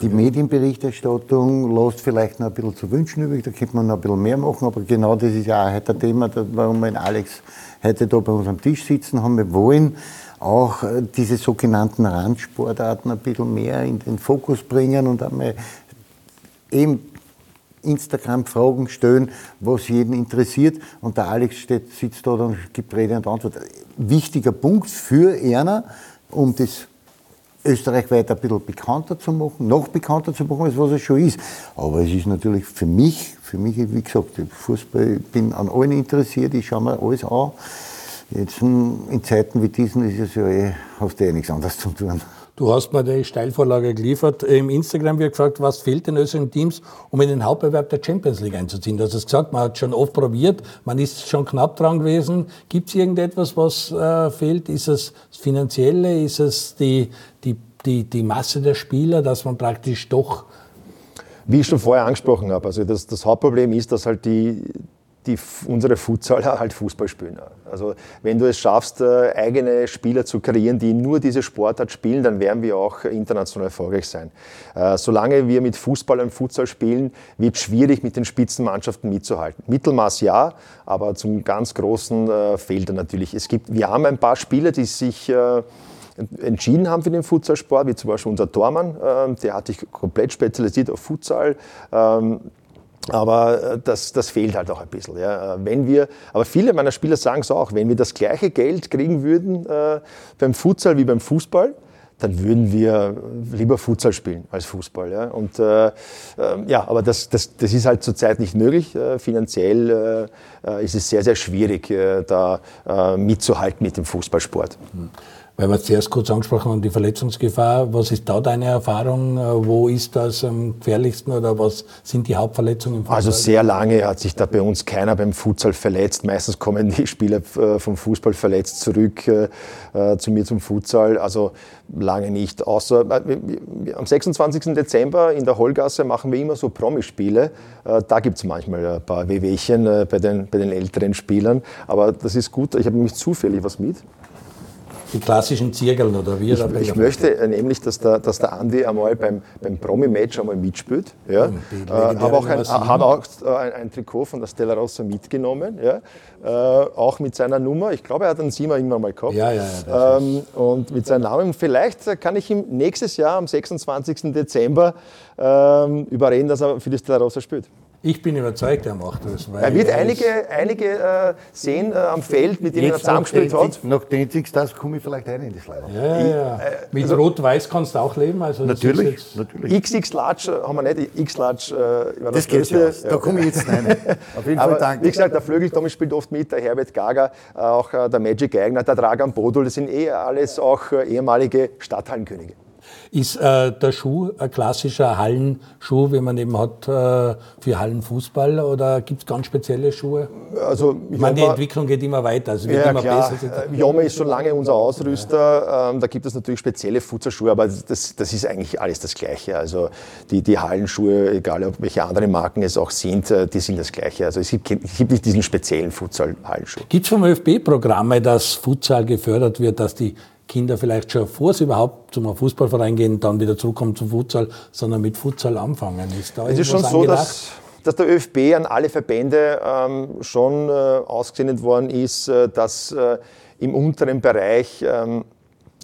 Speaker 3: Die Medienberichterstattung lässt vielleicht noch ein bisschen zu wünschen übrig, da könnte man noch ein bisschen mehr machen, aber genau das ist ja auch heute ein Thema, warum wir in Alex heute da bei uns am Tisch sitzen haben. Wir wollen auch äh, diese sogenannten Randsportarten ein bisschen mehr in den Fokus bringen und einmal eben Instagram-Fragen stellen, was jeden interessiert. Und der Alex steht, sitzt da und gibt Rede und Antwort. Wichtiger Punkt für Erna, um das österreichweit ein bisschen bekannter zu machen, noch bekannter zu machen, als was es schon ist. Aber es ist natürlich für mich, für mich, wie gesagt, Fußball, ich bin an allen interessiert, ich schaue mir alles an. Jetzt in Zeiten wie diesen ist es ja eh, hast du eh nichts anderes zu tun.
Speaker 1: Du hast mir die Steilvorlage geliefert. Im Instagram wird gefragt, was fehlt den österreichischen Teams, um in den Hauptbewerb der Champions League einzuziehen. Du hast es gesagt, man hat schon oft probiert, man ist schon knapp dran gewesen. Gibt es irgendetwas, was äh, fehlt? Ist es das Finanzielle? Ist es die, die, die, die Masse der Spieler, dass man praktisch doch
Speaker 2: wie ich schon vorher angesprochen habe, also das, das Hauptproblem ist, dass halt die, die unsere Futsaler halt Fußball spielen. Also wenn du es schaffst, äh, eigene Spieler zu kreieren, die nur diese Sportart spielen, dann werden wir auch international erfolgreich sein. Äh, solange wir mit Fußball und Futsal spielen, wird es schwierig, mit den Spitzenmannschaften mitzuhalten. Mittelmaß ja, aber zum ganz großen äh, fehlt er natürlich. Es gibt, wir haben ein paar Spieler, die sich entschieden haben für den Futsalsport, wie zum Beispiel unser Tormann, der hat sich komplett spezialisiert auf Futsal. Aber äh, das, das fehlt halt auch ein bisschen. Ja. Äh, wenn wir, aber viele meiner Spieler sagen es auch, wenn wir das gleiche Geld kriegen würden äh, beim Futsal wie beim Fußball, dann würden wir lieber Futsal spielen als Fußball. Ja. Und, äh, äh, ja, aber das, das, das ist halt zurzeit nicht möglich. Äh, finanziell ist es sehr, sehr schwierig, da mitzuhalten mit dem Fußballsport.
Speaker 1: Mhm weil wir zuerst kurz angesprochen haben, die Verletzungsgefahr. Was ist da deine Erfahrung? Äh, wo ist das am gefährlichsten oder was sind die Hauptverletzungen? Im
Speaker 2: Futsal? Also sehr lange hat sich da bei uns keiner beim Futsal verletzt. Meistens kommen die Spieler äh, vom Fußball verletzt zurück äh, zu mir zum Futsal. Also lange nicht. Außer am 26. Dezember in der Hollgasse machen wir immer so Promispiele. Da gibt es manchmal ein paar Wehwehchen bei den, bei den älteren Spielern. Aber das ist gut. Ich habe nämlich zufällig was mit
Speaker 1: die klassischen Zirkeln oder wie?
Speaker 2: Ich, ich möchte äh, nämlich, dass der, dass der Andi einmal beim, beim Promi-Match einmal mitspielt. Ja. Äh, habe auch, ein, hab auch ein, ein, Trikot von der Stella Rossa mitgenommen, ja. Äh, auch mit seiner Nummer. Ich glaube, er hat einen Siemer irgendwann mal gehabt.
Speaker 1: Ja, ja, ja,
Speaker 2: ähm, und mit seinem Namen. Vielleicht kann ich ihm nächstes Jahr am 26. Dezember ähm, überreden, dass er für die Stella Rossa spielt.
Speaker 1: Ich bin überzeugt, er macht das.
Speaker 2: er wird einige, einige äh, sehen äh, am Feld, mit denen er zusammengespielt hat.
Speaker 3: Nach den das komme ich vielleicht rein in das Leider.
Speaker 1: Ja, ja, ja. Äh, mit also, Rot-Weiß kannst du auch leben. Also
Speaker 3: natürlich, natürlich.
Speaker 2: XX Large äh, haben wir nicht. X Large
Speaker 3: äh, das, das geht ja. Da komme ich jetzt rein.
Speaker 2: Auf jeden Fall danke. Wie gesagt, der Flügel Tommy spielt oft mit, der Herbert Gager, auch äh, der Magic Eigner, der Dragan Bodul, das sind eh alles auch ehemalige Stadthallenkönige.
Speaker 1: Ist äh, der Schuh ein klassischer Hallenschuh, wie man eben hat äh, für Hallenfußball oder gibt es ganz spezielle Schuhe?
Speaker 2: Also,
Speaker 1: ich meine, die Entwicklung geht immer weiter, also wird
Speaker 2: ja,
Speaker 1: immer
Speaker 2: klar. besser. Jome ist schon lange unser Ausrüster, ähm, da gibt es natürlich spezielle Futzerschuhe, aber das, das ist eigentlich alles das Gleiche. Also die, die Hallenschuhe, egal ob welche anderen Marken es auch sind, äh, die sind das Gleiche. Also es gibt, es gibt nicht diesen speziellen Futsal-Hallenschuh.
Speaker 1: Gibt es vom ÖFB Programme, dass Futsal gefördert wird, dass die Kinder vielleicht schon, bevor sie überhaupt zum Fußballverein gehen, dann wieder zurückkommen zum Futsal, sondern mit Futsal anfangen.
Speaker 2: Ist da es ist schon so, dass, dass der ÖFB an alle Verbände ähm, schon äh, ausgesendet worden ist, äh, dass äh, im unteren Bereich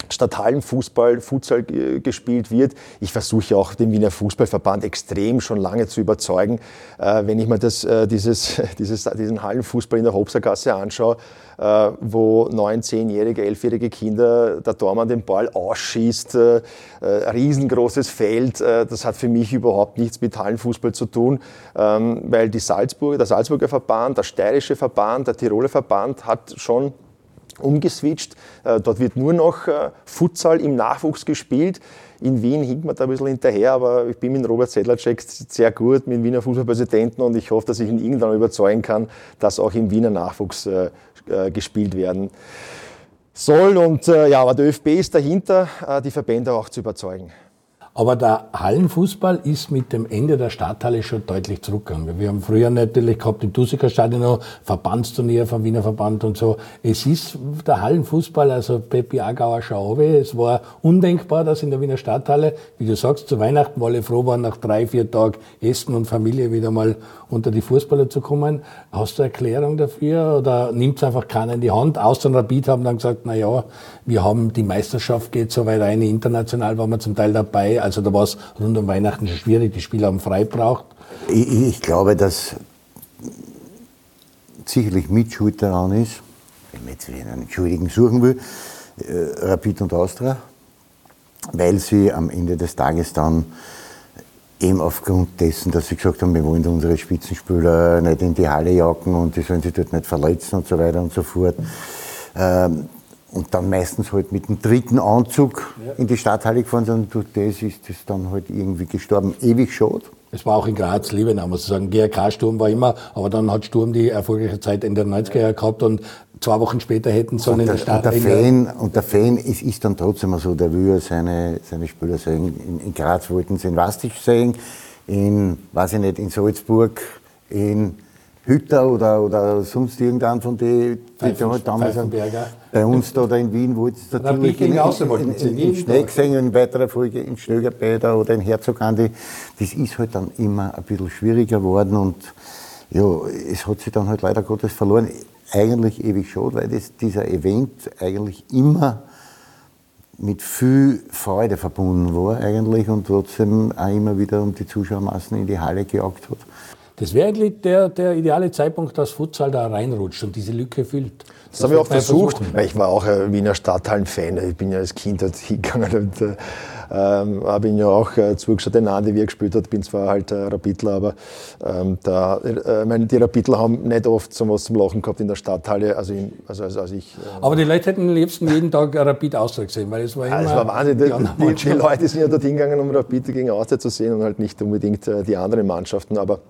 Speaker 2: ähm, Stadthallenfußball, Futsal gespielt wird. Ich versuche auch den Wiener Fußballverband extrem schon lange zu überzeugen. Äh, wenn ich mir das, äh, dieses, dieses, diesen Hallenfußball in der Hobsergasse anschaue, äh, wo neun, zehnjährige, elfjährige Kinder der Tormann den Ball ausschießt, äh, äh, riesengroßes Feld, äh, das hat für mich überhaupt nichts mit Hallenfußball zu tun, ähm, weil die Salzburg, der Salzburger Verband, der steirische Verband, der Tiroler Verband hat schon umgeswitcht. Äh, dort wird nur noch äh, Futsal im Nachwuchs gespielt. In Wien hinkt man da ein bisschen hinterher, aber ich bin mit Robert Sedlacek sehr gut, mit dem Wiener Fußballpräsidenten und ich hoffe, dass ich ihn irgendwann überzeugen kann, dass auch im Wiener Nachwuchs äh, gespielt werden soll. Und ja, aber der ÖFB ist dahinter, die Verbände auch zu überzeugen.
Speaker 1: Aber der Hallenfußball ist mit dem Ende der Stadthalle schon deutlich zurückgegangen. Wir haben früher natürlich gehabt im Dusiker Stadion noch Verbandsturnier vom Wiener Verband und so. Es ist der Hallenfußball, also Peppi Agauer Schauwe, es war undenkbar, dass in der Wiener Stadthalle, wie du sagst, zu Weihnachten, wo alle froh waren, nach drei, vier Tagen Essen und Familie wieder mal unter die Fußballer zu kommen. Hast du eine Erklärung dafür oder nimmt es einfach keiner in die Hand? Außer Rapid haben dann gesagt, na ja, wir haben die Meisterschaft geht so weit rein, international waren wir zum Teil dabei. Also da war es rund um Weihnachten schon schwierig, die Spieler haben frei braucht.
Speaker 3: Ich, ich glaube, dass sicherlich Mitschuld daran ist, wenn man jetzt einen Schuldigen suchen will, äh, Rapid und Austria, weil sie am Ende des Tages dann eben aufgrund dessen, dass sie gesagt haben, wir wollen unsere Spitzenspieler nicht in die Halle jagen und die sollen sich dort nicht verletzen und so weiter und so fort. Ähm, und dann meistens halt mit dem dritten Anzug ja. in die Stadthalle gefahren sind. Und durch das ist das dann halt irgendwie gestorben. Ewig schade.
Speaker 1: Es war auch in Graz Liebenau, muss ich sagen. GRK-Sturm war immer, aber dann hat Sturm die erfolgreiche Zeit in der 90er Jahre gehabt und zwei Wochen später hätten sie
Speaker 3: in der Stadt... Und der Fan, und der Fan ist, ist dann trotzdem so, der will ja seine, seine Spieler sehen. In, in Graz wollten sie in Wastisch sehen, in, weiß ich nicht, in Salzburg, in Hütter oder, oder sonst irgendeinen von denen, die, die halt damals bei uns da oder in Wien, wo jetzt natürlich in, in, in, in Schnee gesehen, in weiterer Folge in Stögerbäder oder in Herzogandi, das ist halt dann immer ein bisschen schwieriger geworden und ja, es hat sich dann halt leider Gottes verloren. Eigentlich ewig schade, weil das, dieser Event eigentlich immer mit viel Freude verbunden war eigentlich und trotzdem auch immer wieder um die Zuschauermassen in die Halle gejagt hat.
Speaker 1: Das wäre eigentlich der, der ideale Zeitpunkt, dass Futsal da reinrutscht und diese Lücke füllt.
Speaker 2: Das, das haben wir auch versucht. Versuchen. Ich war auch ein Wiener Stadthallen-Fan. Ich bin ja als Kind dort hingegangen und äh, ähm, habe ihn ja auch äh, zugeschaut, den Andi, wie er gespielt hat. Bin zwar halt äh, Rapidler, aber ähm, da, äh, meine, die Rapidler haben nicht oft so was zum Lachen gehabt in der Stadthalle. Also, in, also, also, also ich,
Speaker 1: äh, aber die Leute hätten am liebsten jeden Tag Rapid Austria gesehen, weil es war immer.
Speaker 2: Es war Wahnsinn. Die, die, die, Leute sind ja dort hingegangen, um Rapid gegen Austria zu sehen und halt nicht unbedingt äh, die anderen Mannschaften. Aber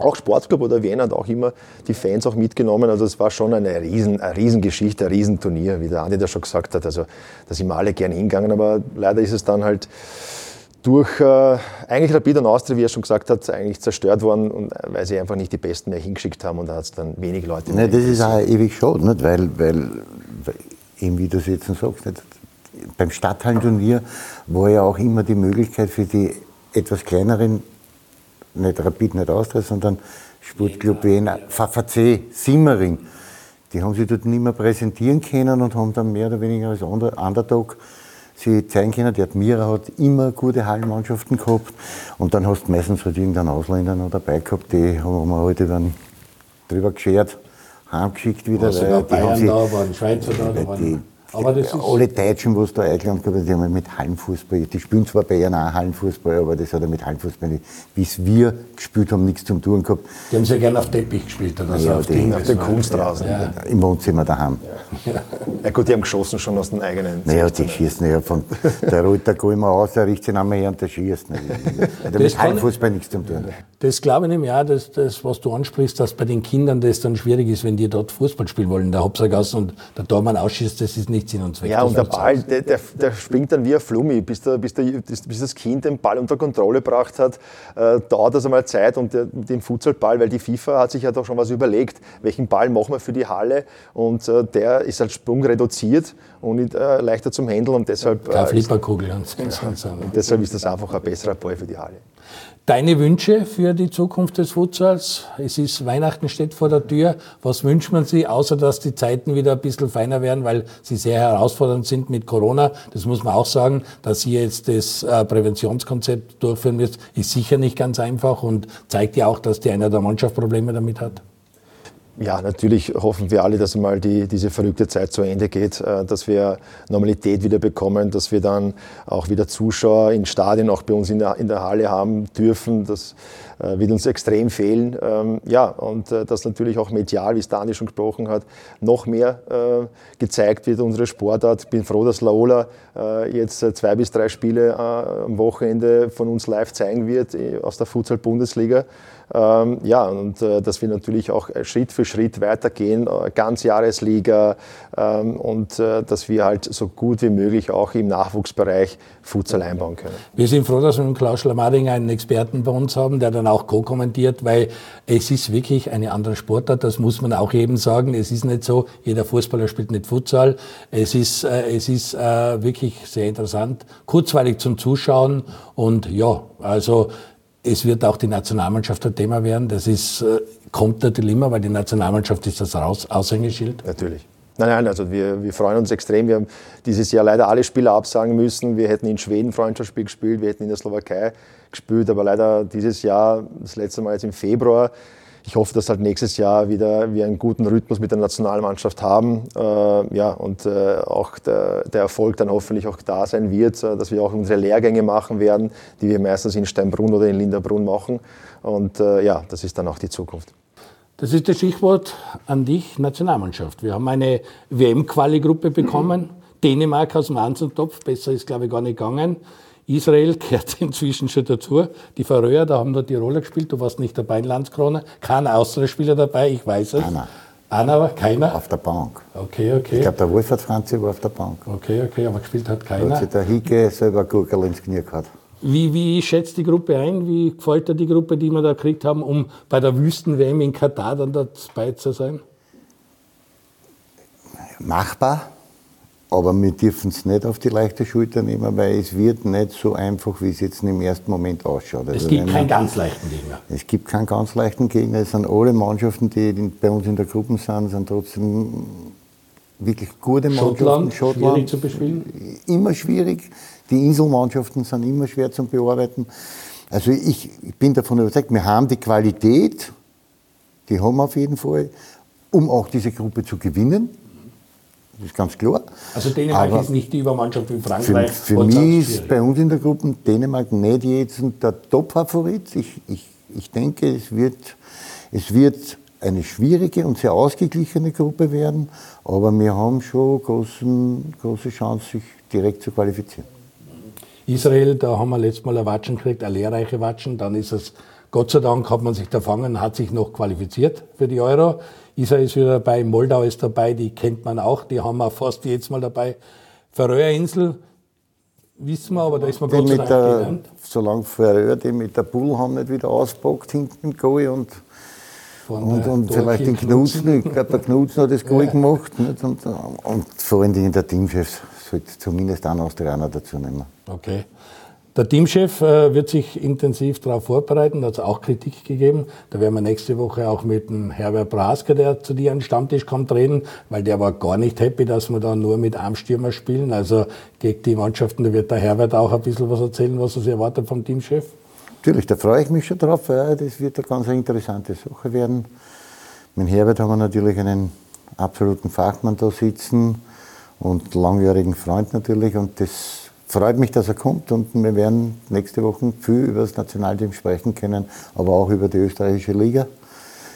Speaker 2: auch Sportclub oder Wien hat auch immer die Fans auch mitgenommen. Also es war schon eine, riesen, eine Riesengeschichte, ein Riesenturnier, wie der Andi da schon gesagt hat. Also da sind wir alle gerne hingegangen, aber leider ist es dann halt durch äh, eigentlich Rapid und Austria, wie er schon gesagt hat, eigentlich zerstört worden, und, äh, weil sie einfach nicht die Besten mehr hingeschickt haben und da hat es dann wenig Leute
Speaker 3: mehr. das ist auch ewig schade, nicht? Weil, weil, weil, eben wie du es jetzt sagst, nicht? beim Stadthallenturnier war ja auch immer die Möglichkeit für die etwas kleineren nicht Rapid, nicht Austria, sondern Sportclub Wien, VVC, Simmering. Die haben sich dort nicht mehr präsentieren können und haben dann mehr oder weniger als Underdog sie zeigen können. Der Admira hat immer gute Hallenmannschaften gehabt. Und dann hast du meistens halt irgendeinen Ausländer noch dabei gehabt, die haben wir halt dann drüber geschert, heimgeschickt wieder.
Speaker 1: Weil die haben sie, da waren, Schweizer da, da waren
Speaker 3: aber das ist alle Deutschen, was da eingeladen gehabt die haben mit Hallenfußball, die spielen zwar bei ihnen auch Hallenfußball, aber das hat ja mit Hallenfußball nicht, wie es wir gespielt haben, nichts zum tun gehabt.
Speaker 1: Die haben sehr gerne auf Teppich gespielt, oder
Speaker 2: ja, auf, die, auf den Kunstrasen.
Speaker 3: Ja. Im Wohnzimmer daheim.
Speaker 2: Ja. ja. gut, die haben geschossen schon aus den eigenen.
Speaker 3: Naja, die schießen ja von, der rollt der immer aus, der richtet sich einmal her und der schießt. Hat mit Hallenfußball nichts zu tun.
Speaker 1: Das glaube ich nämlich auch, dass das, was du ansprichst, dass bei den Kindern das dann schwierig ist, wenn die dort Fußball spielen wollen, der Hopsergasse und der Tormann ausschießt, das ist nicht nicht Sinn und Zweck.
Speaker 2: Ja, und der Ball, der, der, der, springt dann wie ein Flummi, bis, der, bis, der, bis, das Kind den Ball unter Kontrolle gebracht hat, äh, dauert das einmal Zeit und der, den Futsalball, weil die FIFA hat sich ja doch schon was überlegt, welchen Ball machen wir für die Halle und äh, der ist als Sprung reduziert und äh, leichter zum Handeln und deshalb...
Speaker 1: Keine äh, Flipperkugel. Und,
Speaker 2: ja, und deshalb ist das einfach ein besserer Ball für die Halle.
Speaker 1: Deine Wünsche für die Zukunft des Futsals? Es ist Weihnachten steht vor der Tür. Was wünscht man sich, außer dass die Zeiten wieder ein bisschen feiner werden, weil sie sehr herausfordernd sind mit Corona? Das muss man auch sagen, dass ihr jetzt das äh, Präventionskonzept durchführen müsst, ist sicher nicht ganz einfach und zeigt ja auch, dass die einer der Mannschaft Probleme damit hat.
Speaker 2: Ja, natürlich hoffen wir alle, dass einmal die, diese verrückte Zeit zu Ende geht, äh, dass wir Normalität wieder bekommen, dass wir dann auch wieder Zuschauer in Stadien, auch bei uns in der, in der Halle haben dürfen. Das äh, wird uns extrem fehlen. Ähm, ja, und äh, dass natürlich auch medial, wie es Dani schon gesprochen hat, noch mehr gezeigt wird, unsere Sportart. Ich bin froh, dass Laola jetzt zwei bis drei Spiele am Wochenende von uns live zeigen wird aus der Futsal-Bundesliga. Ähm, ja, und äh, dass wir natürlich auch Schritt für Schritt weitergehen, äh, Ganzjahresliga ähm, und äh, dass wir halt so gut wie möglich auch im Nachwuchsbereich Futsal einbauen können.
Speaker 1: Wir sind froh, dass wir mit Klaus Schlamading einen Experten bei uns haben, der dann auch co-kommentiert, weil es ist wirklich eine andere Sportart, das muss man auch eben sagen. Es ist nicht so, jeder Fußballer spielt nicht Futsal. Es ist, äh, es ist äh, wirklich sehr interessant, kurzweilig zum Zuschauen und ja, also es wird auch die Nationalmannschaft ein Thema werden. Das ist, äh, kommt natürlich immer, weil die Nationalmannschaft ist das Aushängeschild.
Speaker 2: Natürlich. Nein, nein, also wir, wir freuen uns extrem. Wir haben dieses Jahr leider alle Spiele absagen müssen. Wir hätten in Schweden Freundschaftsspiel gespielt, wir hätten in der Slowakei gespielt, aber leider dieses Jahr, das letzte Mal jetzt im Februar, ich hoffe, dass halt nächstes Jahr wieder wir einen guten Rhythmus mit der Nationalmannschaft haben. Äh, ja, und äh, auch der, der, Erfolg dann hoffentlich auch da sein wird, äh, dass wir auch unsere Lehrgänge machen werden, die wir meistens in Steinbrunn oder in Linderbrunn machen. Und äh, ja, das ist dann auch die Zukunft.
Speaker 1: Das ist das Stichwort an dich, Nationalmannschaft. Wir haben eine WM-Quali-Gruppe bekommen. Dänemark aus dem Anzentopf, besser ist, glaube ich, gar nicht gegangen. Israel gehört inzwischen schon dazu. Die Färöer, da haben nur die Rolle gespielt. Du warst nicht dabei in Landskrone. Kein Austria-Spieler dabei, ich weiß es.
Speaker 3: Einer.
Speaker 1: Einer, aber keiner?
Speaker 3: Auf der Bank.
Speaker 1: Okay, okay.
Speaker 3: Ich glaube, der Wolfert Franzi war auf der Bank.
Speaker 1: Okay, okay, aber gespielt hat keiner. Da
Speaker 3: hat sich der Hicke selber Gurkel ins Knie gehabt.
Speaker 1: Wie, wie schätzt die Gruppe ein? Wie gefällt dir die Gruppe, die wir da gekriegt haben, um bei der Wüsten-WM in Katar dann dabei zu sein?
Speaker 3: Machbar. Aber wir dürfen es nicht auf die leichte Schulter nehmen, weil es wird nicht so einfach, wie es jetzt im ersten Moment ausschaut.
Speaker 1: Also es gibt keinen ganz leichten Gegner.
Speaker 3: Es gibt keinen ganz leichten Gegner. Es sind alle Mannschaften, die bei uns in der Gruppe sind, sind trotzdem wirklich gute Mannschaften.
Speaker 1: Schottland, Schottland schwierig zu bespielen?
Speaker 3: Immer schwierig. Die Inselmannschaften sind immer schwer zu bearbeiten. Also ich, ich bin davon überzeugt, wir haben die Qualität, die haben wir auf jeden Fall, um auch diese Gruppe zu gewinnen. Das ist ganz klar.
Speaker 1: Also Dänemark Aber ist nicht die Übermannschaft wie Frankreich.
Speaker 3: Für, für mich ist bei uns in der Gruppe Dänemark nicht jetzt der Top-Favorit. Ich, ich, ich denke, es wird, es wird eine schwierige und sehr ausgeglichene Gruppe werden. Aber wir haben schon großen, große Chance, sich direkt zu qualifizieren.
Speaker 1: Israel, da haben wir letztes Mal ein Watschen gekriegt, eine lehrreiche Watschen. Dann ist es, Gott sei Dank hat man sich da fangen, hat sich noch qualifiziert für die Euro. Israel ist wieder dabei, Moldau ist dabei, die kennt man auch, die haben wir fast jedes Mal dabei. Färöerinsel, wissen wir, aber da ist man Gott sei Dank
Speaker 3: der, genannt. Solange Färöer die mit der Bull haben nicht wieder auspackt hinten im Goal und, und, und vielleicht den Knutzen, ich glaube, der Knutzen hat das Goal ja. gemacht. Nicht? Und, und vor allen Dingen der Teamchef sollte zumindest einen Australier dazu nehmen.
Speaker 1: Okay. Der Teamchef äh, wird sich intensiv darauf vorbereiten, da hat es auch Kritik gegeben. Da werden wir nächste Woche auch mit dem Herbert Brasker, der zu dir an den Stammtisch kommt, reden, weil der war gar nicht happy, dass wir da nur mit Armstürmer spielen. Also gegen die Mannschaften, da wird der Herbert auch ein bisschen was erzählen, was er sich erwartet vom Teamchef.
Speaker 3: Natürlich, da freue ich mich schon drauf. Das wird eine ganz interessante Sache werden. Mit Herbert haben wir natürlich einen absoluten Fachmann da sitzen und langjährigen Freund natürlich und das freut mich, dass er kommt und wir werden nächste Woche viel über das Nationalteam sprechen können, aber auch über die österreichische Liga.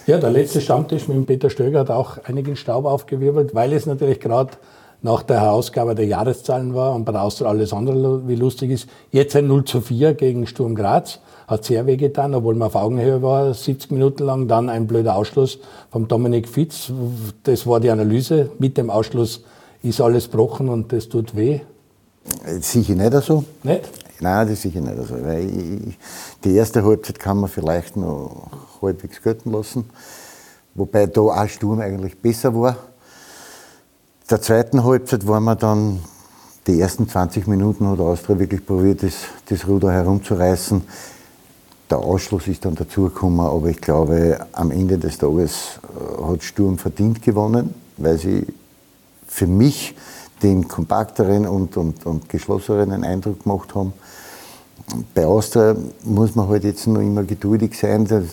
Speaker 1: Ja, der letzte Stammtisch mit Peter Stöger hat auch einigen Staub aufgewirbelt, weil es natürlich gerade nach der Herausgabe der Jahreszahlen war und bei der Austria alles andere wie lustig ist. Jetzt ein 0 zu 4 gegen Sturm Graz. Hat sehr wehgetan, obwohl man auf Augenhöhe war, 70 Minuten lang. Dann ein blöder Ausschluss vom Dominik Fitz. Das war die Analyse. Mit dem Ausschluss ist alles gebrochen und das tut weh?
Speaker 3: Sicher nicht so.
Speaker 1: Nicht?
Speaker 3: Nein, das ist sicher nicht so. Weil ich, die erste Halbzeit kann man vielleicht noch halbwegs gelten lassen. Wobei da auch Sturm eigentlich besser war. Der zweiten Halbzeit waren wir dann, die ersten 20 Minuten hat Austria wirklich probiert, das, das Ruder herumzureißen. Der Ausschluss ist dann dazugekommen, aber ich glaube, am Ende des Tages äh, hat Sturm verdient gewonnen, weil sie für mich den kompakteren und, und, und geschlossenen Eindruck gemacht haben. Bei Austria muss man halt jetzt noch immer geduldig sein. Das,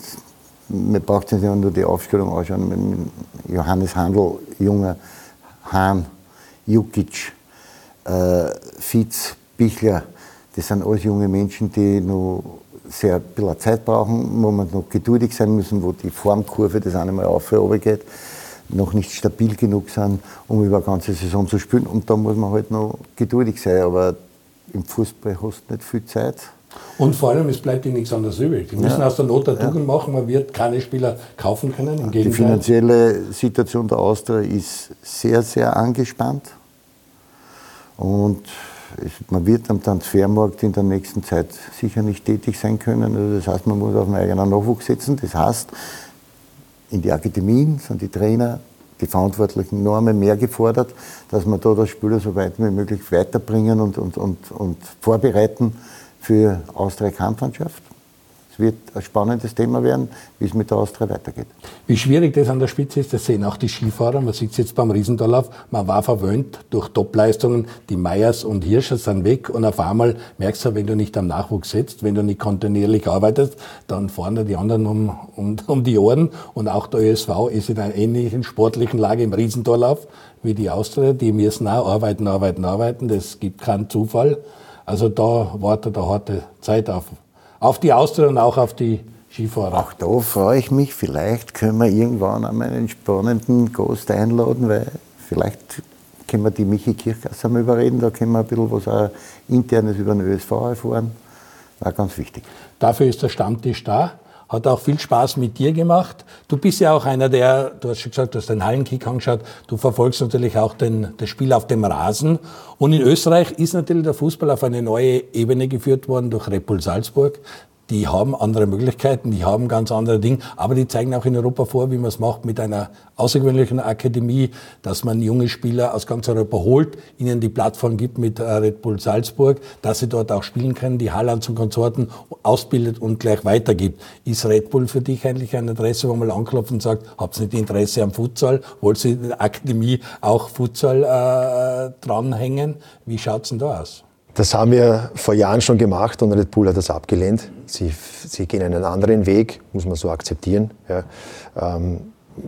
Speaker 3: man braucht sich ja nur die Aufstellung anschauen. Johannes Handel, junger Hahn, Jukic, äh, Fitz, Bichler. Das sind alles junge Menschen, die noch sehr bisschen Zeit brauchen, wo man noch geduldig sein müssen, wo die Formkurve das eine Mal auf und geht noch nicht stabil genug sind, um über eine ganze Saison zu spielen. Und da muss man halt noch geduldig sein. Aber im Fußball hast du nicht viel Zeit.
Speaker 1: Und vor allem, es bleibt ihnen nichts anderes übrig. Die müssen ja. aus der Not der Tugend ja. machen. Man wird keine Spieler kaufen können. Im
Speaker 3: Die finanzielle Situation der Austria ist sehr, sehr angespannt. Und man wird am Transfermarkt in der nächsten Zeit sicher nicht tätig sein können. Also das heißt, man muss auf einen eigenen Nachwuchs setzen. Das heißt, in die Akademien sind die Trainer, die Verantwortlichen enorm mehr gefordert, dass man da das Spieler so weit wie möglich weiterbringen und, und, und, und vorbereiten für Austria Kampfmannschaft. Es wird ein spannendes Thema werden, wie es mit der Austria weitergeht.
Speaker 1: Wie schwierig das an der Spitze ist, das sehen auch die Skifahrer. Man sieht es jetzt beim Riesendorlauf. Man war verwöhnt durch Topleistungen. Die Meyers und Hirscher sind weg und auf einmal merkst du, wenn du nicht am Nachwuchs setzt, wenn du nicht kontinuierlich arbeitest, dann fahren dir die anderen um, um, um die Ohren. Und auch der ÖSV ist in einer ähnlichen sportlichen Lage im Riesendorlauf wie die Austria. Die müssen auch arbeiten, arbeiten, arbeiten. Das gibt keinen Zufall. Also da wartet eine harte Zeit auf auf die Austria und auch auf die Skifahrer.
Speaker 3: Auch da freue ich mich. Vielleicht können wir irgendwann einmal einen spannenden Gast einladen, weil vielleicht können wir die Michi Kirchgasser mal überreden. Da können wir ein bisschen was auch Internes über den ÖSV erfahren. War ganz wichtig.
Speaker 1: Dafür ist der Stammtisch da. Hat auch viel Spaß mit dir gemacht. Du bist ja auch einer, der, du hast schon gesagt, du hast den Hallenkick angeschaut, du verfolgst natürlich auch den, das Spiel auf dem Rasen. Und in Österreich ist natürlich der Fußball auf eine neue Ebene geführt worden durch Red Bull Salzburg die haben andere Möglichkeiten, die haben ganz andere Dinge, aber die zeigen auch in Europa vor, wie man es macht mit einer außergewöhnlichen Akademie, dass man junge Spieler aus ganz Europa holt, ihnen die Plattform gibt mit äh, Red Bull Salzburg, dass sie dort auch spielen können, die Haalands und Konsorten ausbildet und gleich weitergibt. Ist Red Bull für dich eigentlich eine Adresse, wo man anklopft und sagt, habt ihr nicht Interesse am Futsal? Wollt ihr in der Akademie auch Futsal äh, dranhängen? Wie schaut's denn da aus?
Speaker 2: Das haben wir vor Jahren schon gemacht und Red Bull hat das abgelehnt. Sie, sie gehen einen anderen Weg, muss man so akzeptieren. Ja. Ähm,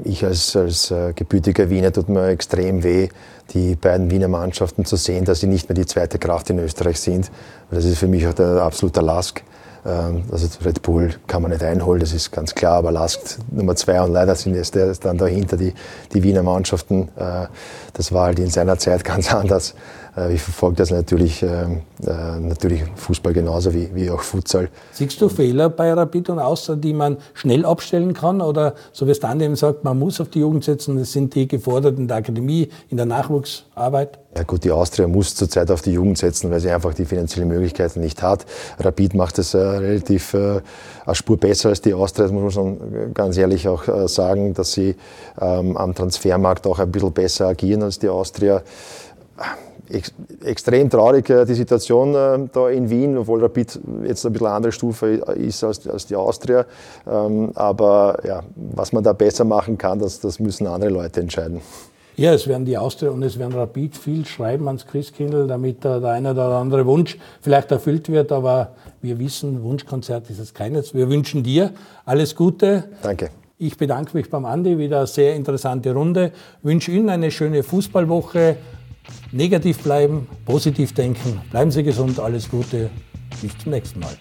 Speaker 2: ich als, als äh, gebürtiger Wiener tut mir extrem weh, die beiden Wiener Mannschaften zu sehen, dass sie nicht mehr die zweite Kraft in Österreich sind. Das ist für mich auch der absolute Lask. Ähm, also Red Bull kann man nicht einholen, das ist ganz klar, aber Lask Nummer zwei und leider sind jetzt dann dahinter die, die Wiener Mannschaften. Äh, das war halt in seiner Zeit ganz anders. Äh, ich verfolge das natürlich, ähm, äh, natürlich Fußball genauso wie, wie auch Futsal.
Speaker 1: Siehst du Fehler bei Rapid und Austria, die man schnell abstellen kann? Oder so wie es dann eben sagt, man muss auf die Jugend setzen, das sind die gefordert in der Akademie, in der Nachwuchsarbeit?
Speaker 2: Ja gut, die Austria muss zurzeit auf die Jugend setzen, weil sie einfach die finanziellen Möglichkeiten nicht hat. Rapid macht es äh, relativ äh, eine Spur besser als die Austria, das muss man schon ganz ehrlich auch äh, sagen, dass sie ähm, am Transfermarkt auch ein bisschen besser agieren als die Austria ex extrem traurig äh, die Situation äh, da in Wien, obwohl Rapid jetzt ein bisschen andere Stufe ist als, als die Austria. Ähm, aber ja, was man da besser machen kann, das, das müssen andere Leute entscheiden.
Speaker 1: Ja, es werden die Austria und es werden Rapid viel schreiben ans Christkindl, damit der eine oder andere Wunsch vielleicht erfüllt wird. Aber wir wissen, Wunschkonzert ist es keines. Wir wünschen dir alles Gute.
Speaker 2: Danke.
Speaker 1: Ich bedanke mich beim Andi, wieder eine sehr interessante Runde. Wünsche Ihnen eine schöne Fußballwoche negativ bleiben, positiv denken. Bleiben Sie gesund, alles Gute. Bis zum nächsten Mal.